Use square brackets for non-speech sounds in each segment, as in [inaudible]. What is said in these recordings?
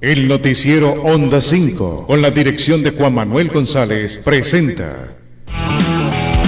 El noticiero Onda 5, con la dirección de Juan Manuel González, presenta.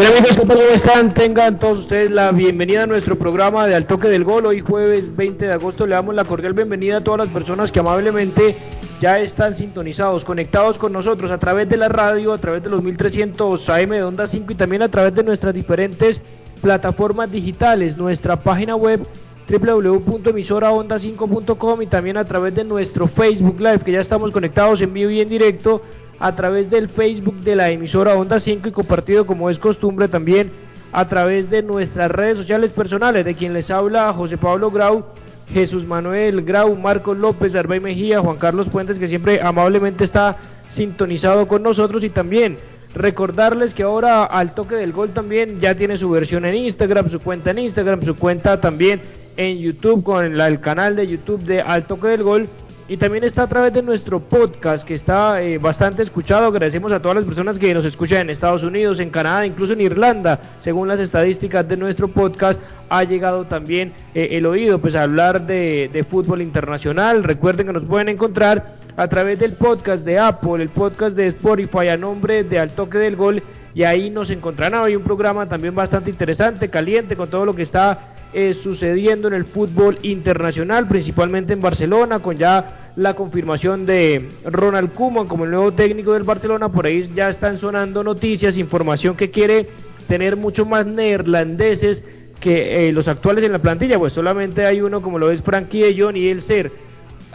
Hola amigos, ¿qué tal? ¿Cómo están? Tengan todos ustedes la bienvenida a nuestro programa de Al Toque del Gol. Hoy jueves 20 de agosto le damos la cordial bienvenida a todas las personas que amablemente ya están sintonizados, conectados con nosotros a través de la radio, a través de los 1300 AM de Onda 5 y también a través de nuestras diferentes plataformas digitales, nuestra página web www.emisoraonda5.com y también a través de nuestro Facebook Live que ya estamos conectados en vivo y en directo a través del Facebook de la emisora Onda 5 y compartido como es costumbre también a través de nuestras redes sociales personales, de quien les habla José Pablo Grau, Jesús Manuel Grau, Marcos López, Arbey Mejía, Juan Carlos Puentes, que siempre amablemente está sintonizado con nosotros. Y también recordarles que ahora al toque del gol también ya tiene su versión en Instagram, su cuenta en Instagram, su cuenta también en YouTube con el canal de YouTube de Al toque del gol y también está a través de nuestro podcast que está eh, bastante escuchado. Agradecemos a todas las personas que nos escuchan en Estados Unidos, en Canadá, incluso en Irlanda. Según las estadísticas de nuestro podcast, ha llegado también eh, el oído pues a hablar de, de fútbol internacional. Recuerden que nos pueden encontrar a través del podcast de Apple, el podcast de Spotify a nombre de Al Toque del Gol y ahí nos encontrarán hoy un programa también bastante interesante, caliente con todo lo que está eh, sucediendo en el fútbol internacional, principalmente en Barcelona, con ya la confirmación de Ronald Koeman como el nuevo técnico del Barcelona. Por ahí ya están sonando noticias, información que quiere tener mucho más neerlandeses que eh, los actuales en la plantilla, pues solamente hay uno como lo es Frankie de Jong y el ser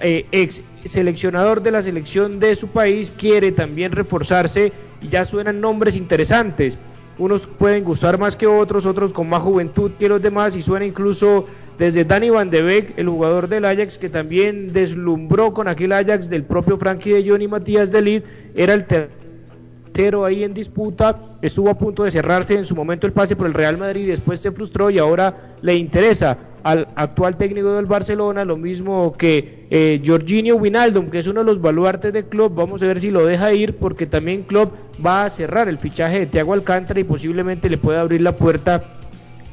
eh, ex seleccionador de la selección de su país quiere también reforzarse y ya suenan nombres interesantes unos pueden gustar más que otros, otros con más juventud que los demás y suena incluso desde Danny Van de Beek, el jugador del Ajax que también deslumbró con aquel Ajax del propio Frankie de Jong y Matías de Lid, era el tercero ahí en disputa, estuvo a punto de cerrarse en su momento el pase por el Real Madrid y después se frustró y ahora le interesa al actual técnico del Barcelona, lo mismo que eh, Jorginho Winaldum, que es uno de los baluartes del club. Vamos a ver si lo deja ir, porque también club va a cerrar el fichaje de Thiago Alcántara y posiblemente le pueda abrir la puerta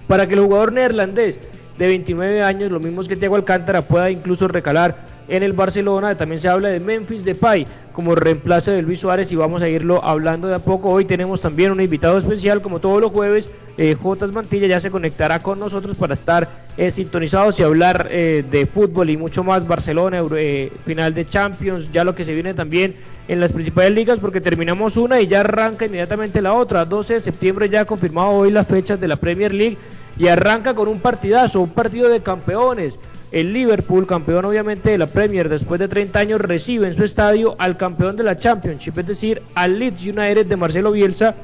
para que el jugador neerlandés de 29 años, lo mismo que Thiago Alcántara, pueda incluso recalar en el Barcelona. También se habla de Memphis Depay como reemplazo de Luis Suárez y vamos a irlo hablando de a poco. Hoy tenemos también un invitado especial, como todos los jueves. Eh, Jotas Mantilla ya se conectará con nosotros para estar eh, sintonizados y hablar eh, de fútbol y mucho más. Barcelona, eh, final de Champions, ya lo que se viene también en las principales ligas, porque terminamos una y ya arranca inmediatamente la otra. 12 de septiembre ya confirmado hoy las fechas de la Premier League y arranca con un partidazo, un partido de campeones. El Liverpool, campeón obviamente de la Premier después de 30 años, recibe en su estadio al campeón de la Championship, es decir, al Leeds United de Marcelo Bielsa,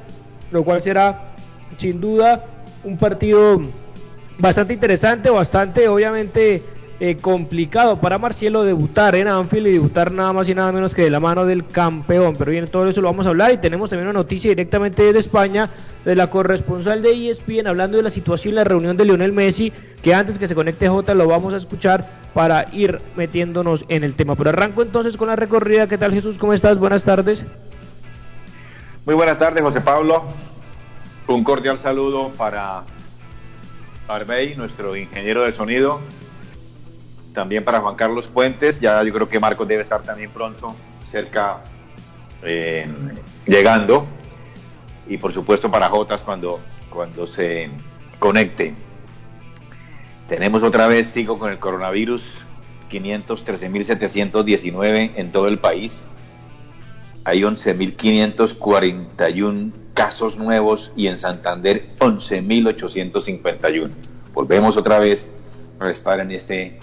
lo cual será sin duda un partido bastante interesante, bastante obviamente eh, complicado para Marcelo debutar en Anfield y debutar nada más y nada menos que de la mano del campeón. Pero bien, todo eso lo vamos a hablar y tenemos también una noticia directamente desde España de la corresponsal de ESPN hablando de la situación en la reunión de Lionel Messi, que antes que se conecte J lo vamos a escuchar para ir metiéndonos en el tema. Pero arranco entonces con la recorrida. ¿Qué tal Jesús? ¿Cómo estás? Buenas tardes. Muy buenas tardes, José Pablo. Un cordial saludo para Arbey, nuestro ingeniero de sonido, también para Juan Carlos Puentes, ya yo creo que Marcos debe estar también pronto cerca eh, llegando y por supuesto para Jotas cuando, cuando se conecte. Tenemos otra vez, sigo con el coronavirus, 513.719 en todo el país. Hay 11.541 casos nuevos y en Santander 11.851. Volvemos otra vez a estar en, este,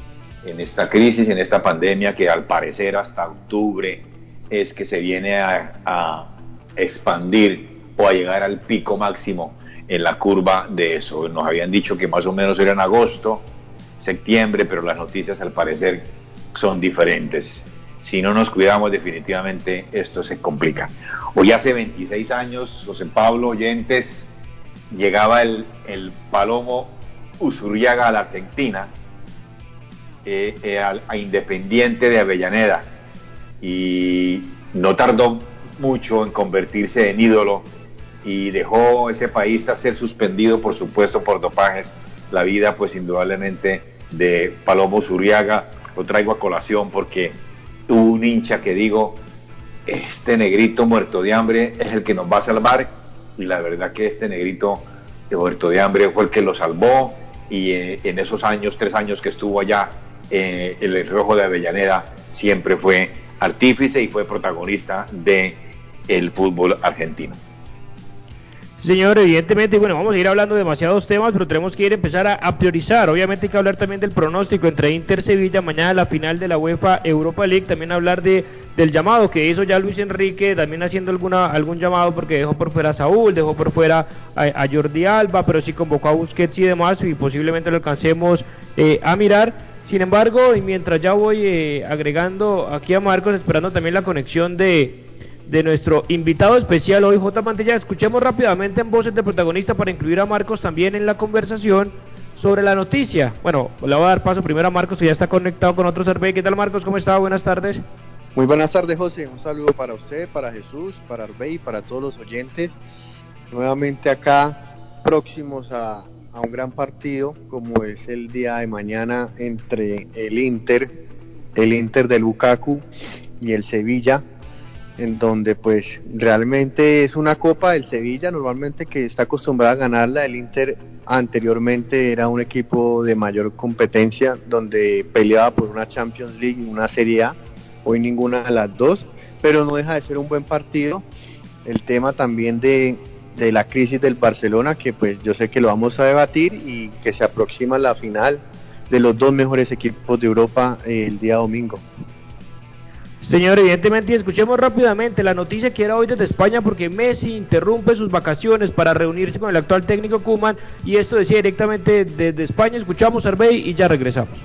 en esta crisis, en esta pandemia que al parecer hasta octubre es que se viene a, a expandir o a llegar al pico máximo en la curva de eso. Nos habían dicho que más o menos era en agosto, septiembre, pero las noticias al parecer son diferentes. Si no nos cuidamos, definitivamente esto se complica. Hoy hace 26 años, José Pablo Oyentes, llegaba el, el Palomo Usurriaga a la Argentina, eh, eh, a, a Independiente de Avellaneda, y no tardó mucho en convertirse en ídolo y dejó ese país a ser suspendido, por supuesto, por dopajes. La vida, pues indudablemente, de Palomo Zuriaga lo traigo a colación porque hubo un hincha que digo, este negrito muerto de hambre es el que nos va a salvar y la verdad que este negrito muerto de hambre fue el que lo salvó y eh, en esos años, tres años que estuvo allá eh, en el Rojo de Avellaneda, siempre fue artífice y fue protagonista de el fútbol argentino. Señor, evidentemente, bueno, vamos a ir hablando de demasiados temas, pero tenemos que ir a empezar a, priorizar. Obviamente hay que hablar también del pronóstico entre Inter Sevilla, mañana la final de la UEFA Europa League, también hablar de del llamado que hizo ya Luis Enrique, también haciendo alguna algún llamado porque dejó por fuera a Saúl, dejó por fuera a, a Jordi Alba, pero sí convocó a Busquets y demás y posiblemente lo alcancemos eh, a mirar. Sin embargo, y mientras ya voy eh, agregando aquí a Marcos, esperando también la conexión de de nuestro invitado especial hoy, J. Mantilla. Escuchemos rápidamente en voces de protagonista para incluir a Marcos también en la conversación sobre la noticia. Bueno, le voy a dar paso primero a Marcos, que ya está conectado con otro survey. ¿Qué tal, Marcos? ¿Cómo está? Buenas tardes. Muy buenas tardes, José. Un saludo para usted, para Jesús, para Arbey, para todos los oyentes. Nuevamente acá, próximos a, a un gran partido, como es el día de mañana entre el Inter, el Inter de Lukaku y el Sevilla en donde pues realmente es una copa del Sevilla normalmente que está acostumbrada a ganarla, el Inter anteriormente era un equipo de mayor competencia donde peleaba por una Champions League y una Serie A, hoy ninguna de las dos, pero no deja de ser un buen partido. El tema también de, de la crisis del Barcelona, que pues yo sé que lo vamos a debatir y que se aproxima la final de los dos mejores equipos de Europa eh, el día domingo. Señor, evidentemente, escuchemos rápidamente la noticia que era hoy desde España porque Messi interrumpe sus vacaciones para reunirse con el actual técnico Kuman y esto decía directamente desde España. Escuchamos a Arbey y ya regresamos.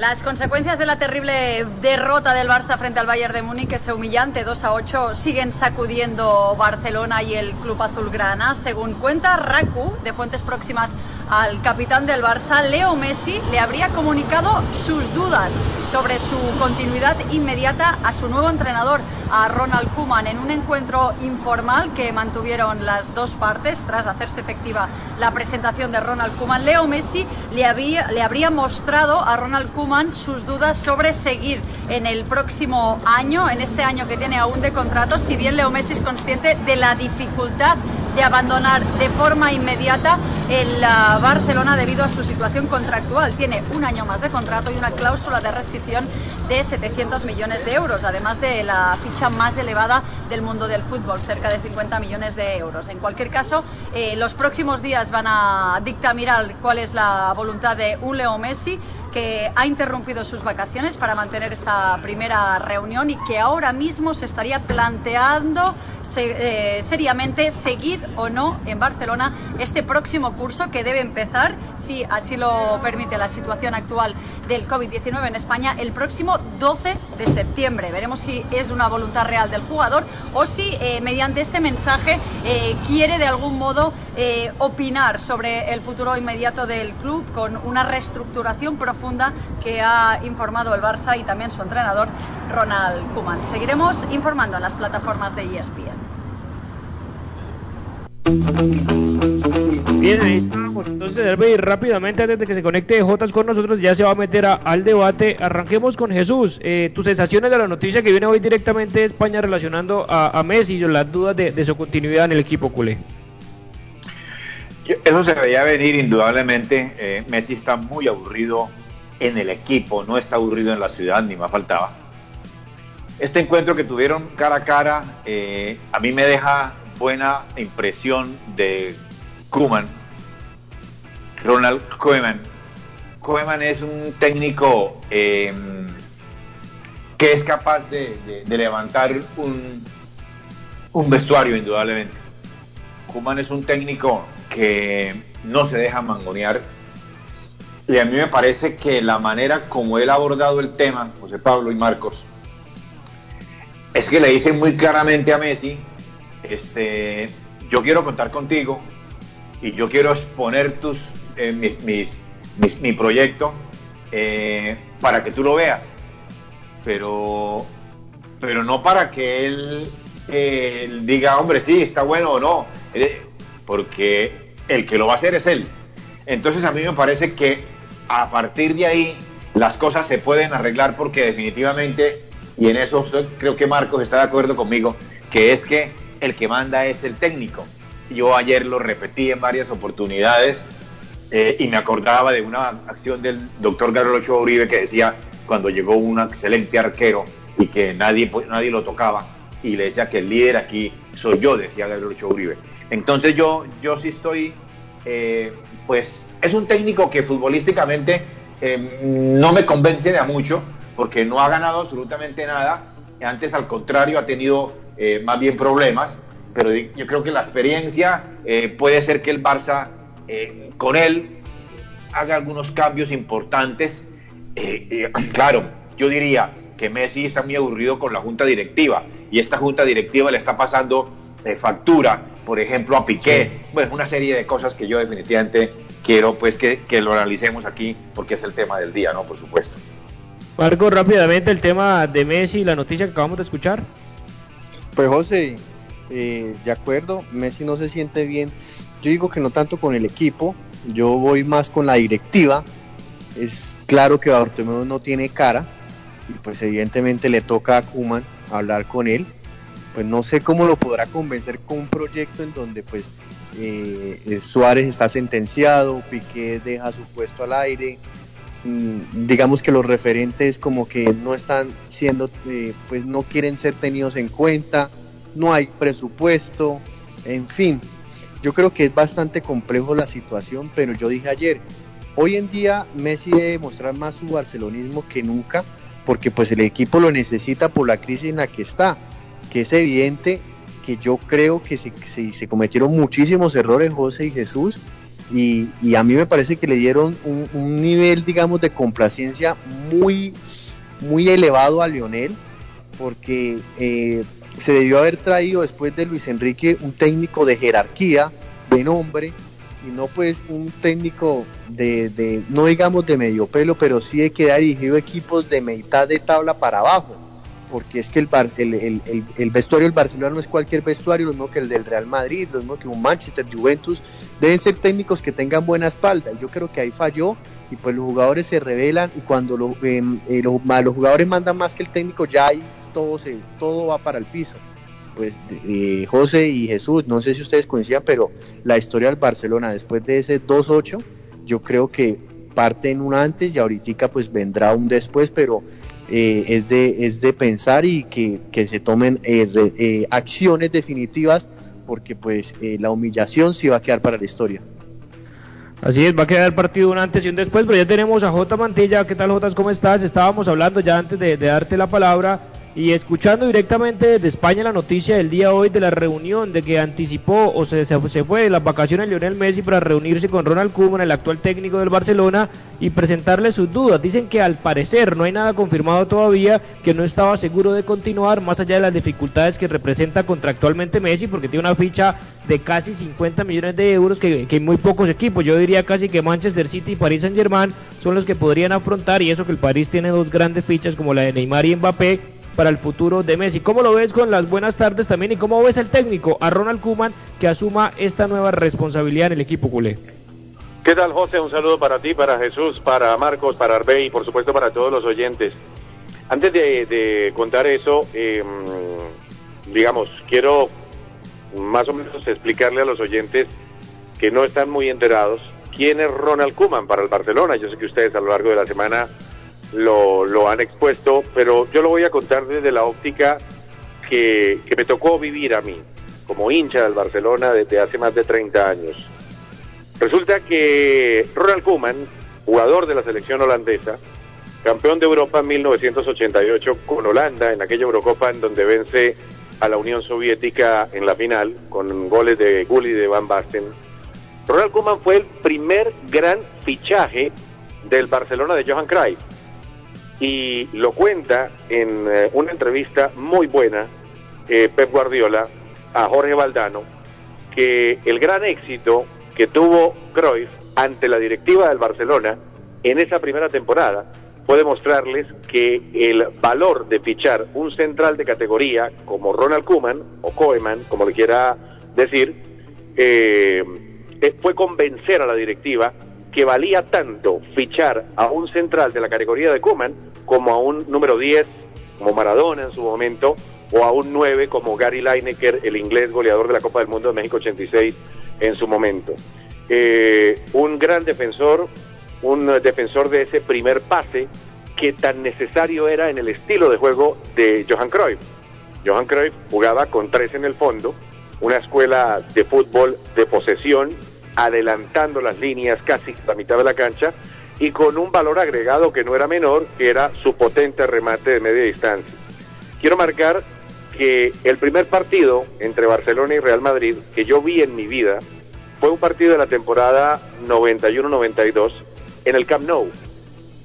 Las consecuencias de la terrible derrota del Barça frente al Bayern de Múnich, ese humillante 2 a 8, siguen sacudiendo Barcelona y el club azulgrana. Según cuenta Raku, de fuentes próximas al capitán del Barça, Leo Messi le habría comunicado sus dudas sobre su continuidad inmediata a su nuevo entrenador, a Ronald Koeman, en un encuentro informal que mantuvieron las dos partes tras hacerse efectiva la presentación de Ronald Koeman. Leo Messi le, habría mostrado a Ronald Koeman sus dudas sobre seguir en el próximo año, en este año que tiene aún de contrato, si bien Leo Messi es consciente de la dificultad de abandonar de forma inmediata el uh, Barcelona debido a su situación contractual. Tiene un año más de contrato y una cláusula de rescisión de 700 millones de euros, además de la ficha más elevada del mundo del fútbol, cerca de 50 millones de euros. En cualquier caso, eh, los próximos días van a dictaminar cuál es la voluntad de un Leo Messi que ha interrumpido sus vacaciones para mantener esta primera reunión y que ahora mismo se estaría planteando se, eh, seriamente seguir o no en Barcelona este próximo curso que debe empezar, si así lo permite la situación actual del COVID-19 en España, el próximo 12 de septiembre. Veremos si es una voluntad real del jugador o si eh, mediante este mensaje eh, quiere de algún modo eh, opinar sobre el futuro inmediato del club con una reestructuración profunda que ha informado el Barça y también su entrenador Ronald Koeman. Seguiremos informando en las plataformas de ESPN. Bien, ahí estamos. Entonces, Herbe, rápidamente, antes de que se conecte Jotas con nosotros, ya se va a meter a, al debate. Arranquemos con Jesús. Eh, tus sensaciones de la noticia que viene hoy directamente de España relacionando a, a Messi y las dudas de, de, su continuidad en el equipo culé. Eso se veía venir indudablemente. Eh, Messi está muy aburrido en el equipo, no está aburrido en la ciudad, ni más faltaba. este encuentro que tuvieron cara a cara, eh, a mí me deja buena impresión de Kuman, Ronald Koeman. Koeman es un técnico eh, que es capaz de, levantar un, un vestuario, indudablemente. Kuman es un técnico que no se deja mangonear. Y a mí me parece que la manera como él ha abordado el tema, José Pablo y Marcos, es que le dice muy claramente a Messi, este, yo quiero contar contigo y yo quiero exponer tus, eh, mis, mi proyecto eh, para que tú lo veas, pero, pero no para que él eh, diga, hombre, sí, está bueno o no, porque el que lo va a hacer es él. Entonces a mí me parece que a partir de ahí las cosas se pueden arreglar porque definitivamente, y en eso creo que Marcos está de acuerdo conmigo, que es que el que manda es el técnico. Yo ayer lo repetí en varias oportunidades eh, y me acordaba de una acción del doctor Carlos Ochoa Uribe que decía cuando llegó un excelente arquero y que nadie, nadie lo tocaba y le decía que el líder aquí soy yo, decía Gabriel Ochoa Uribe. Entonces yo, yo sí estoy, eh, pues es un técnico que futbolísticamente eh, no me convence de mucho porque no ha ganado absolutamente nada. Antes al contrario ha tenido eh, más bien problemas, pero yo creo que la experiencia puede ser que el Barça con él haga algunos cambios importantes. [clears throat] claro, yo diría que Messi está muy aburrido con la junta directiva y esta junta directiva le está pasando factura por ejemplo, a Piqué, bueno, una serie de cosas que yo definitivamente quiero pues que, lo analicemos aquí porque es el tema del día, ¿no? Por supuesto. Marco, rápidamente el tema de Messi, la noticia que acabamos de escuchar. Pues José, eh, de acuerdo, Messi no se siente bien. Yo digo que no tanto con el equipo, yo voy más con la directiva. Es claro que Bartomeu no tiene cara y pues evidentemente le toca a Kuman hablar con él pues no sé cómo lo podrá convencer con un proyecto en donde pues eh, Suárez está sentenciado, Piqué deja su puesto al aire, mm, digamos que los referentes como que no están siendo, eh, pues no quieren ser tenidos en cuenta, no hay presupuesto, en fin, yo creo que es bastante complejo la situación, pero yo dije ayer, hoy en día Messi debe mostrar más su barcelonismo que nunca, porque pues el equipo lo necesita por la crisis en la que está que es evidente que yo creo que se, cometieron muchísimos errores José y Jesús y, a mí me parece que le dieron un, nivel, digamos, de complacencia muy, muy elevado a Lionel, porque eh, se debió haber traído después de Luis Enrique un técnico de jerarquía, de nombre, y no pues un técnico de, de no digamos de medio pelo, pero sí de que ha dirigido equipos de mitad de tabla para abajo porque es que el, vestuario del Barcelona no es cualquier vestuario, lo mismo que el del Real Madrid, lo mismo que un Manchester, Juventus, deben ser técnicos que tengan buena espalda. Yo creo que ahí falló y pues los jugadores se revelan y cuando em, eh, los, jugadores mandan más que el técnico, ya ahí todo, se, todo va para el piso. Pues eh, José y Jesús, no sé si ustedes coinciden, pero la historia del Barcelona después de ese 2-8, yo creo que parte en un antes y ahorita pues vendrá un después, pero eh, es, de, es de pensar y que, se tomen eh, eh, acciones definitivas porque pues la humillación sí va a quedar para la historia. Así es, va a quedar el partido un antes y un después, pero ya tenemos a J. Mantilla. ¿Qué tal, J? ¿Cómo estás? Estábamos hablando ya antes de, de darte la palabra y escuchando directamente desde España la noticia del día hoy de la reunión de que anticipó o se, se, fue de las vacaciones Lionel Messi para reunirse con Ronald Koeman, el actual técnico del Barcelona, y presentarle sus dudas. Dicen que al parecer no hay nada confirmado todavía, que no estaba seguro de continuar, más allá de las dificultades que representa contractualmente Messi, porque tiene una ficha de casi 50 millones de euros que, que muy pocos equipos, yo diría casi que Manchester City y París Saint Germain son los que podrían afrontar, y eso que el París tiene dos grandes fichas como la de Neymar y Mbappé, para el futuro de Messi. ¿Cómo lo ves con las buenas tardes también y cómo ves el técnico a Ronald Kuman que asuma esta nueva responsabilidad en el equipo culé? ¿Qué tal José? Un saludo para ti, para Jesús, para Marcos, para Arbey y por supuesto para todos los oyentes. Antes de, contar eso, em, digamos, quiero más o menos explicarle a los oyentes que no están muy enterados quién es Ronald Kuman para el Barcelona. Yo sé que ustedes a lo largo de la semana lo, han expuesto, pero yo lo voy a contar desde la óptica que, que me tocó vivir a mí, como hincha del Barcelona desde hace más de 30 años. Resulta que Ronald Koeman, jugador de la selección holandesa, campeón de Europa en 1988 con Holanda en aquella Eurocopa en donde vence a la Unión Soviética en la final con goles de Gulli y de Van Basten. Ronald Koeman fue el primer gran fichaje del Barcelona de Johan Cruyff y lo cuenta en eh, una entrevista muy buena eh, Pep Guardiola a Jorge Valdano que el gran éxito que tuvo Cruyff ante la directiva del Barcelona en esa primera temporada fue demostrarles que el valor de fichar un central de categoría como Ronald Koeman o Koeman, como le quiera decir, eh, fue convencer a la directiva que valía tanto fichar a un central de la categoría de Koeman como a un número 10 como Maradona en su momento o a un 9 como Gary Lineker, el inglés goleador de la Copa del Mundo de México 86 en su momento. Eh, un gran defensor, un defensor de ese primer pase que tan necesario era en el estilo de juego de Johan Cruyff. Johan Cruyff jugaba con tres en el fondo, una escuela de fútbol de posesión, adelantando las líneas casi la mitad de la cancha y con un valor agregado que no era menor, que era su potente remate de media distancia. Quiero marcar que el primer partido entre Barcelona y Real Madrid que yo vi en mi vida fue un partido de la temporada 91-92 en el Camp Nou.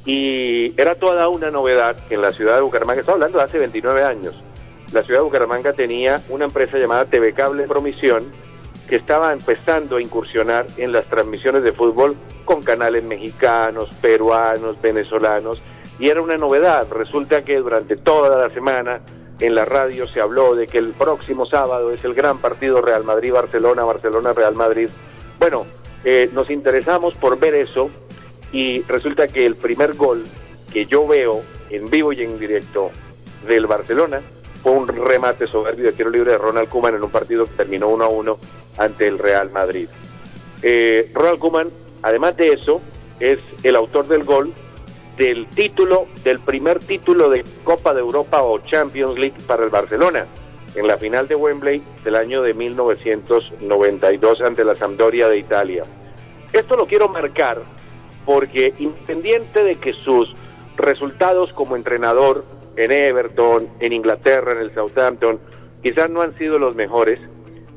Y era toda una novedad en la ciudad de Bucaramanga, estaba hablando de hace 29 años, la ciudad de Bucaramanga tenía una empresa llamada TV Cable Promisión que estaba empezando a incursionar en las transmisiones de fútbol con canales mexicanos, peruanos, venezolanos, y era una novedad. Resulta que durante toda la semana en la radio se habló de que el próximo sábado es el gran partido Real Madrid-Barcelona, Barcelona-Real Madrid. Bueno, eh, nos interesamos por ver eso y resulta que el primer gol que yo veo en vivo y en directo del Barcelona fue un remate soberbio de tiro libre de Ronald Koeman en un partido que terminó 1 a 1 ante el Real Madrid. Eh, Ronald Koeman, además de eso, es el autor del gol del título, del primer título de Copa de Europa o Champions League para el Barcelona, en la final de Wembley del año de 1992 ante la Sampdoria de Italia. Esto lo quiero marcar porque independiente de que sus resultados como entrenador en Everton, en Inglaterra, en el Southampton, quizás no han sido los mejores,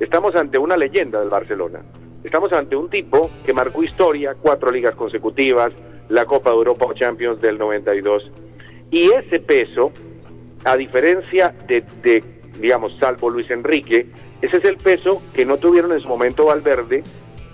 estamos ante una leyenda del Barcelona. Estamos ante un tipo que marcó historia, cuatro ligas consecutivas, la Copa de Europa o Champions del 92. Y ese peso, a diferencia de, de, digamos, salvo Luis Enrique, ese es el peso que no tuvieron en su momento Valverde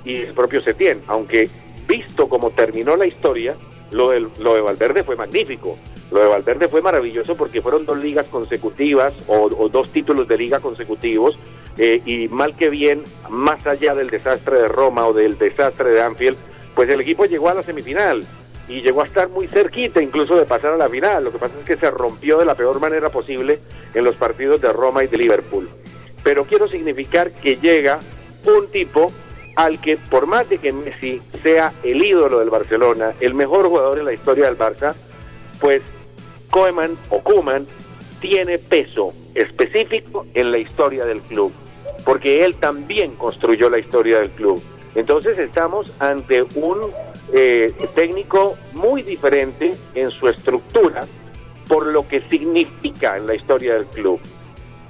y el propio Setién, aunque visto como terminó la historia, lo de, lo de Valverde fue magnífico. Lo de Valverde fue maravilloso porque fueron dos ligas consecutivas o, o dos títulos de liga consecutivos eh, y mal que bien, más allá del desastre de Roma o del desastre de Anfield, pues el equipo llegó a la semifinal y llegó a estar muy cerquita incluso de pasar a la final. Lo que pasa es que se rompió de la peor manera posible en los partidos de Roma y de Liverpool. Pero quiero significar que llega un tipo al que por más de que Messi sea el ídolo del Barcelona, el mejor jugador en la historia del Barça, pues Koeman o Koeman tiene peso específico en la historia del club, porque él también construyó la historia del club. Entonces estamos ante un eh, técnico muy diferente en su estructura por lo que significa en la historia del club.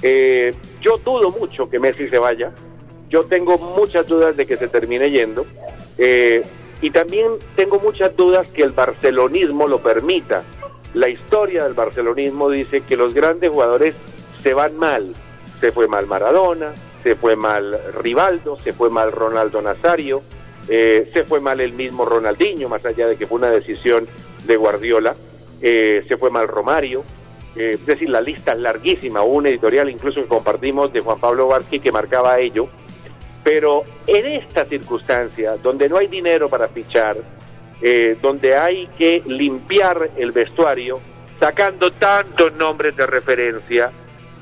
Eh, yo dudo mucho que Messi se vaya, yo tengo muchas dudas de que se termine yendo eh, y también tengo muchas dudas que el barcelonismo lo permita. La historia del barcelonismo dice que los grandes jugadores se van mal. Se fue mal Maradona, se fue mal Rivaldo, se fue mal Ronaldo Nazario, eh, se fue mal el mismo Ronaldinho, más allá de que fue una decisión de Guardiola, eh, se fue mal Romario, eh, es decir, la lista es larguísima, hubo un editorial incluso que compartimos de Juan Pablo Barqui que marcaba ello, pero en esta circunstancia, donde no hay dinero para fichar, eh, donde hay que limpiar el vestuario, sacando tantos nombres de referencia,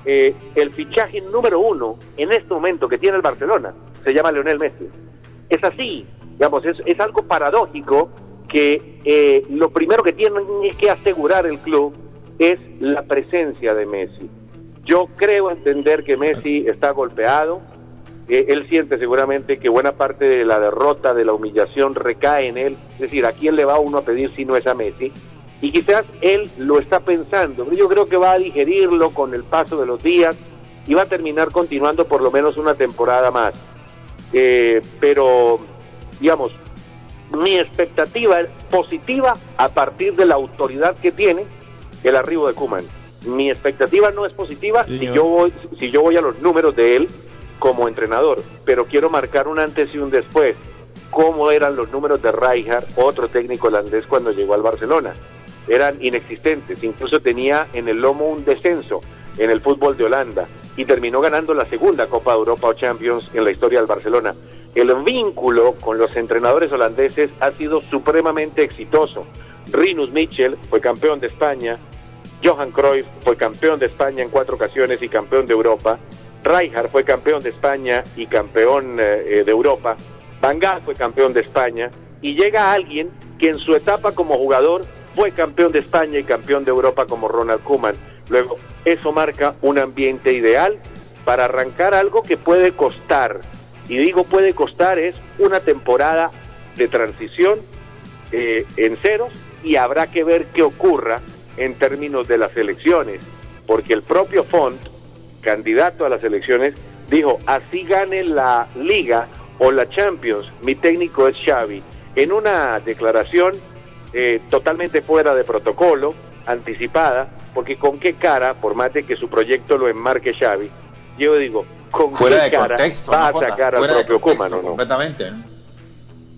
eh, el fichaje número uno en este momento que tiene el Barcelona se llama Leonel Messi. Es así, digamos, es, es algo paradójico que eh, lo primero que tiene que asegurar el club es la presencia de Messi. Yo creo entender que Messi está golpeado, eh, él siente seguramente que buena parte de la derrota, de la humillación recae en él, es decir, ¿a quién le va uno a pedir si no es a Messi? Y quizás él lo está pensando, yo creo que va a digerirlo con el paso de los días y va a terminar continuando por lo menos una temporada más. Eh, pero, digamos, mi expectativa es positiva a partir de la autoridad que tiene el arribo de Kuman. Mi expectativa no es positiva si yo voy si yo voy a los números de él como entrenador, pero quiero marcar un antes y un después. ¿Cómo eran los números de Rijkaard, otro técnico holandés cuando llegó al Barcelona? Eran inexistentes, incluso tenía en el lomo un descenso en el fútbol de Holanda y terminó ganando la segunda Copa de Europa o Champions en la historia del Barcelona. El vínculo con los entrenadores holandeses ha sido supremamente exitoso. Rinus Michel fue campeón de España, Johan Cruyff fue campeón de España en cuatro ocasiones y campeón de Europa, Rijkaard fue campeón de España y campeón eh, eh, de Europa, Van Gaal fue campeón de España y llega alguien que en su etapa como jugador fue campeón de España y campeón de Europa como Ronald Koeman. Luego, eso marca un ambiente ideal para arrancar algo que puede costar. Y digo puede costar es una temporada de transición eh, en ceros y habrá que ver qué ocurra en términos de las elecciones, porque el propio Font, candidato a las elecciones, dijo, así gane la liga o la Champions, mi técnico es Xavi, en una declaración eh, totalmente fuera de protocolo, anticipada, porque con qué cara, por más de que su proyecto lo enmarque Xavi, yo digo, con fuera qué de cara contexto, va ¿no, a Jotas? sacar al propio ¿o no? Completamente. ¿no?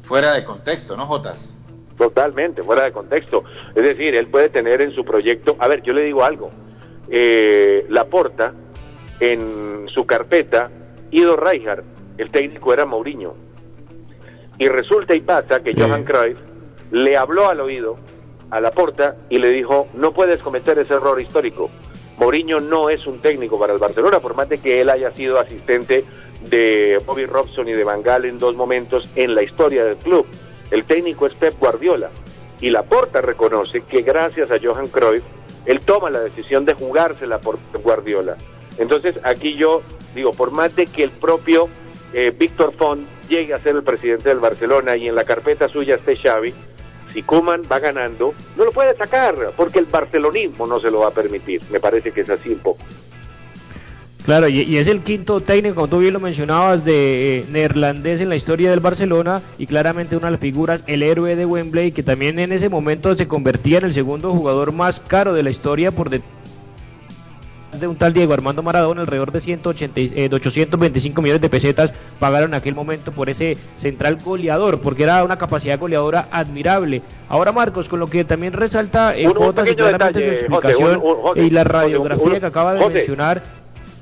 Fuera de contexto, ¿no, Jotas? Totalmente, fuera de contexto. Es decir, él puede tener en su proyecto, a ver, yo le digo algo, eh, Laporta, en su carpeta, Ido Rijkaard, el técnico era Mourinho. Y resulta y pasa que Johan Cruyff le habló al oído a Laporta y le dijo, no puedes cometer ese error histórico. Mourinho no es un técnico para el Barcelona, por más de que él haya sido asistente de Bobby Robson y de Van Gaal en dos momentos en la historia del club. El técnico es Pep Guardiola y Laporta reconoce que gracias a Johan Cruyff él toma la decisión de jugársela por Guardiola. Entonces aquí yo digo, por más de que el propio eh, Víctor Font llegue a ser el presidente del Barcelona y en la carpeta suya esté Xavi, si Koeman va ganando, no lo puede sacar porque el barcelonismo no se lo va a permitir. Me parece que es así un poco. Claro, y, y es el quinto técnico, como tú bien lo mencionabas, de eh, neerlandés en la historia del Barcelona y claramente una de las figuras, el héroe de Wembley, que también en ese momento se convertía en el segundo jugador más caro de la historia por detrás de un tal Diego Armando Maradona, alrededor de, 180, y- eh, de 825 millones de pesetas pagaron en aquel momento por ese central goleador, porque era una capacidad goleadora admirable. Ahora Marcos, con lo que también resalta en claramente detalle, su José, explicación un- un- José, y la radiografía un- que acaba de José. mencionar,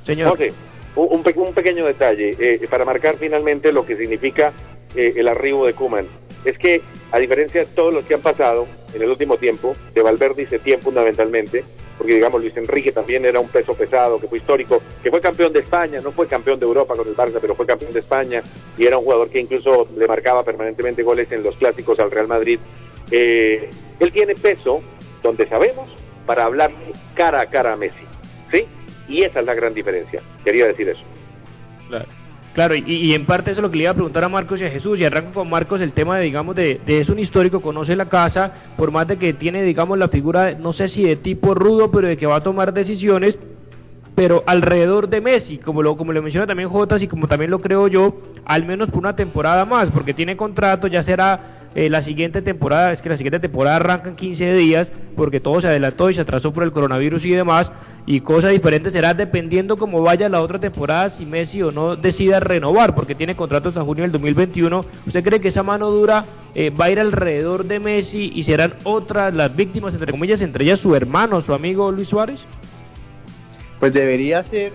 señor. José, un, un pe- un pequeño detalle eh, para marcar finalmente lo que significa eh, el arribo de Kuman. Es que, a diferencia de todos los que han pasado en el último tiempo, de Valverde y Setién fundamentalmente, porque digamos Luis Enrique también era un peso pesado, que fue histórico, que fue campeón de España, no fue campeón de Europa con el Barça, pero fue campeón de España y era un jugador que incluso le marcaba permanentemente goles en los clásicos al Real Madrid. Eh, él tiene peso donde sabemos para hablar cara a cara a Messi, ¿sí? Y esa es la gran diferencia. Quería decir eso. Claro. Claro, y, y en parte eso es lo que le iba a preguntar a Marcos y a Jesús, y arranco con Marcos el tema de, digamos, de, de es un histórico, conoce la casa, por más de que tiene, digamos, la figura, no sé si de tipo rudo, pero de que va a tomar decisiones, pero alrededor de Messi, como lo, como le menciona también Jotas y como también lo creo yo, al menos por una temporada más, porque tiene contrato, ya será eh, la siguiente temporada, es que la siguiente temporada arranca en 15 días, porque todo se adelantó y se atrasó por el coronavirus y demás, y cosa diferente será dependiendo cómo vaya la otra temporada, si Messi o no decida renovar, porque tiene contrato hasta junio del 2021. ¿Usted cree que esa mano dura eh, va a ir alrededor de Messi y serán otras las víctimas, entre comillas, entre ellas su hermano, su amigo Luis Suárez? Pues debería ser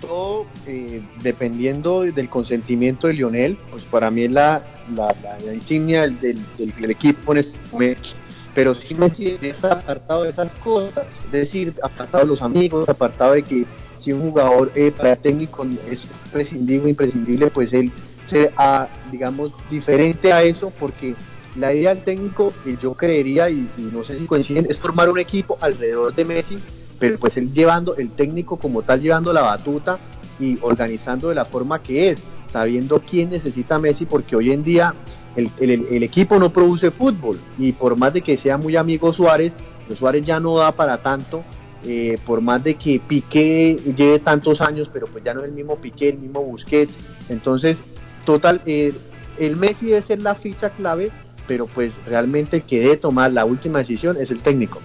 todo eh, dependiendo del consentimiento de Lionel, pues para mí es la, la, la- la insignia del, del- del- equipo en este momento. Pero sí Messi está apartado de esas cosas, es decir, apartado de los amigos, apartado de que si un jugador eh, para técnico es prescindible, imprescindible, pues él sea, digamos, diferente a eso porque la idea del técnico, y yo creería, y, y no sé si coinciden, es formar un equipo alrededor de Messi, pero pues él llevando, el técnico como tal llevando la batuta y organizando de la forma que es, sabiendo quién necesita Messi, porque hoy en día el, el- el equipo no produce fútbol y por más de que sea muy amigo Suárez, pues Suárez ya no da para tanto, eh, por más de que Piqué lleve tantos años, pero pues ya no es el mismo Piqué, el mismo Busquets, entonces total, eh, el Messi debe ser la ficha clave, pero pues realmente el que debe tomar la última decisión es el técnico.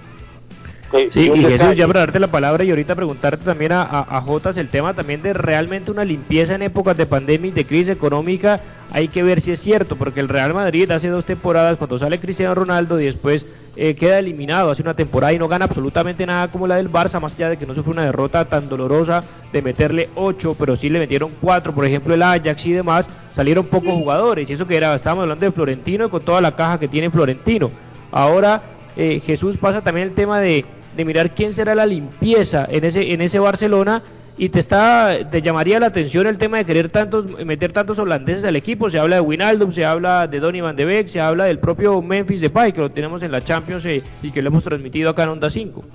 Sí, un y Jesús, ya para darte la palabra y ahorita preguntarte también a, a, a Jotas el tema también de realmente una limpieza en épocas de pandemia y de crisis económica, hay que ver si es cierto, porque el Real Madrid hace dos temporadas, cuando sale Cristiano Ronaldo y después eh, queda eliminado hace una temporada y no gana absolutamente nada como la del Barça, más allá de que no sufre una derrota tan dolorosa de meterle 8, pero sí le metieron 4, por ejemplo el Ajax y demás, salieron pocos jugadores, y eso que era, estábamos hablando de Florentino con toda la caja que tiene Florentino. Ahora eh, Jesús pasa también el tema de, de mirar quién será la limpieza en ese en ese Barcelona y te está te llamaría la atención el tema de querer tantos meter tantos holandeses al equipo se habla de Winaldum se habla de Donny van de Beek se habla del propio Memphis Depay que lo tenemos en la Champions eh, y que lo hemos transmitido acá en Onda 5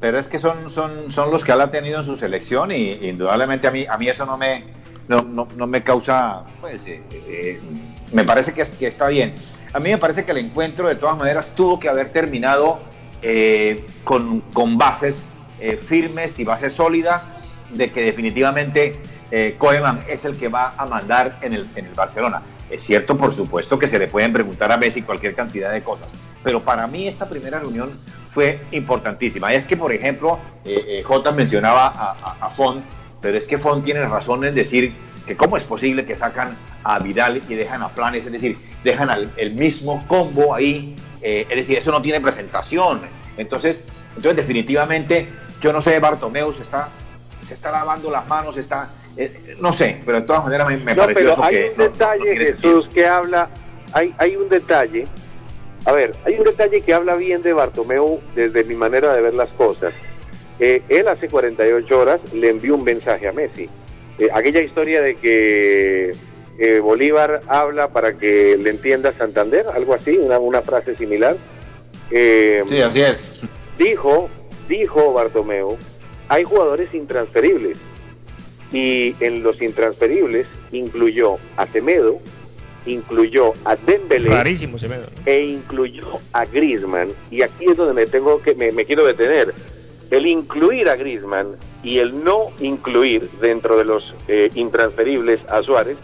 Pero es que son, son, son los que él ha tenido en su selección y indudablemente a mí, a mí eso no me, no, no, no me causa, pues, eh, eh, me parece que, que está bien. A mí me parece que el encuentro de todas maneras tuvo que haber terminado eh, con, bases eh, firmes y bases sólidas de que definitivamente eh, Koeman es el que va a mandar en el, Barcelona. Es cierto, por supuesto, que se le pueden preguntar a Messi cualquier cantidad de cosas, pero para mí esta primera reunión fue importantísima. Es que, por ejemplo, eh, eh, J mencionaba a, a, Font, pero es que Font tiene razón en decir que cómo es posible que sacan a Vidal y dejan a Flanes, es decir, dejan al, el mismo combo ahí, eh, es decir, eso no tiene presentación. Entonces, entonces definitivamente, yo no sé, Bartomeu se está, se está lavando las manos, está, eh, no sé, pero de todas maneras me, me no, pareció pero eso hay que un no- no- no detalle. Jesús, que habla, hay, hay un detalle, a ver, hay un detalle que habla bien de Bartomeu desde mi manera de ver las cosas. Eh, él hace 48 horas le envió un mensaje a Messi. Eh, aquella historia de que eh, Bolívar habla para que le entienda Santander, algo así, una, una frase similar. Eh, Sí, así es. dijo, dijo Bartomeu, hay jugadores intransferibles. Y en los intransferibles incluyó a Semedo, incluyó a Dembélé rarísimo se me e incluyó a Griezmann. Y aquí es donde me tengo que me, me quiero detener. El incluir a Griezmann y el no incluir dentro de los eh, intransferibles a Suárez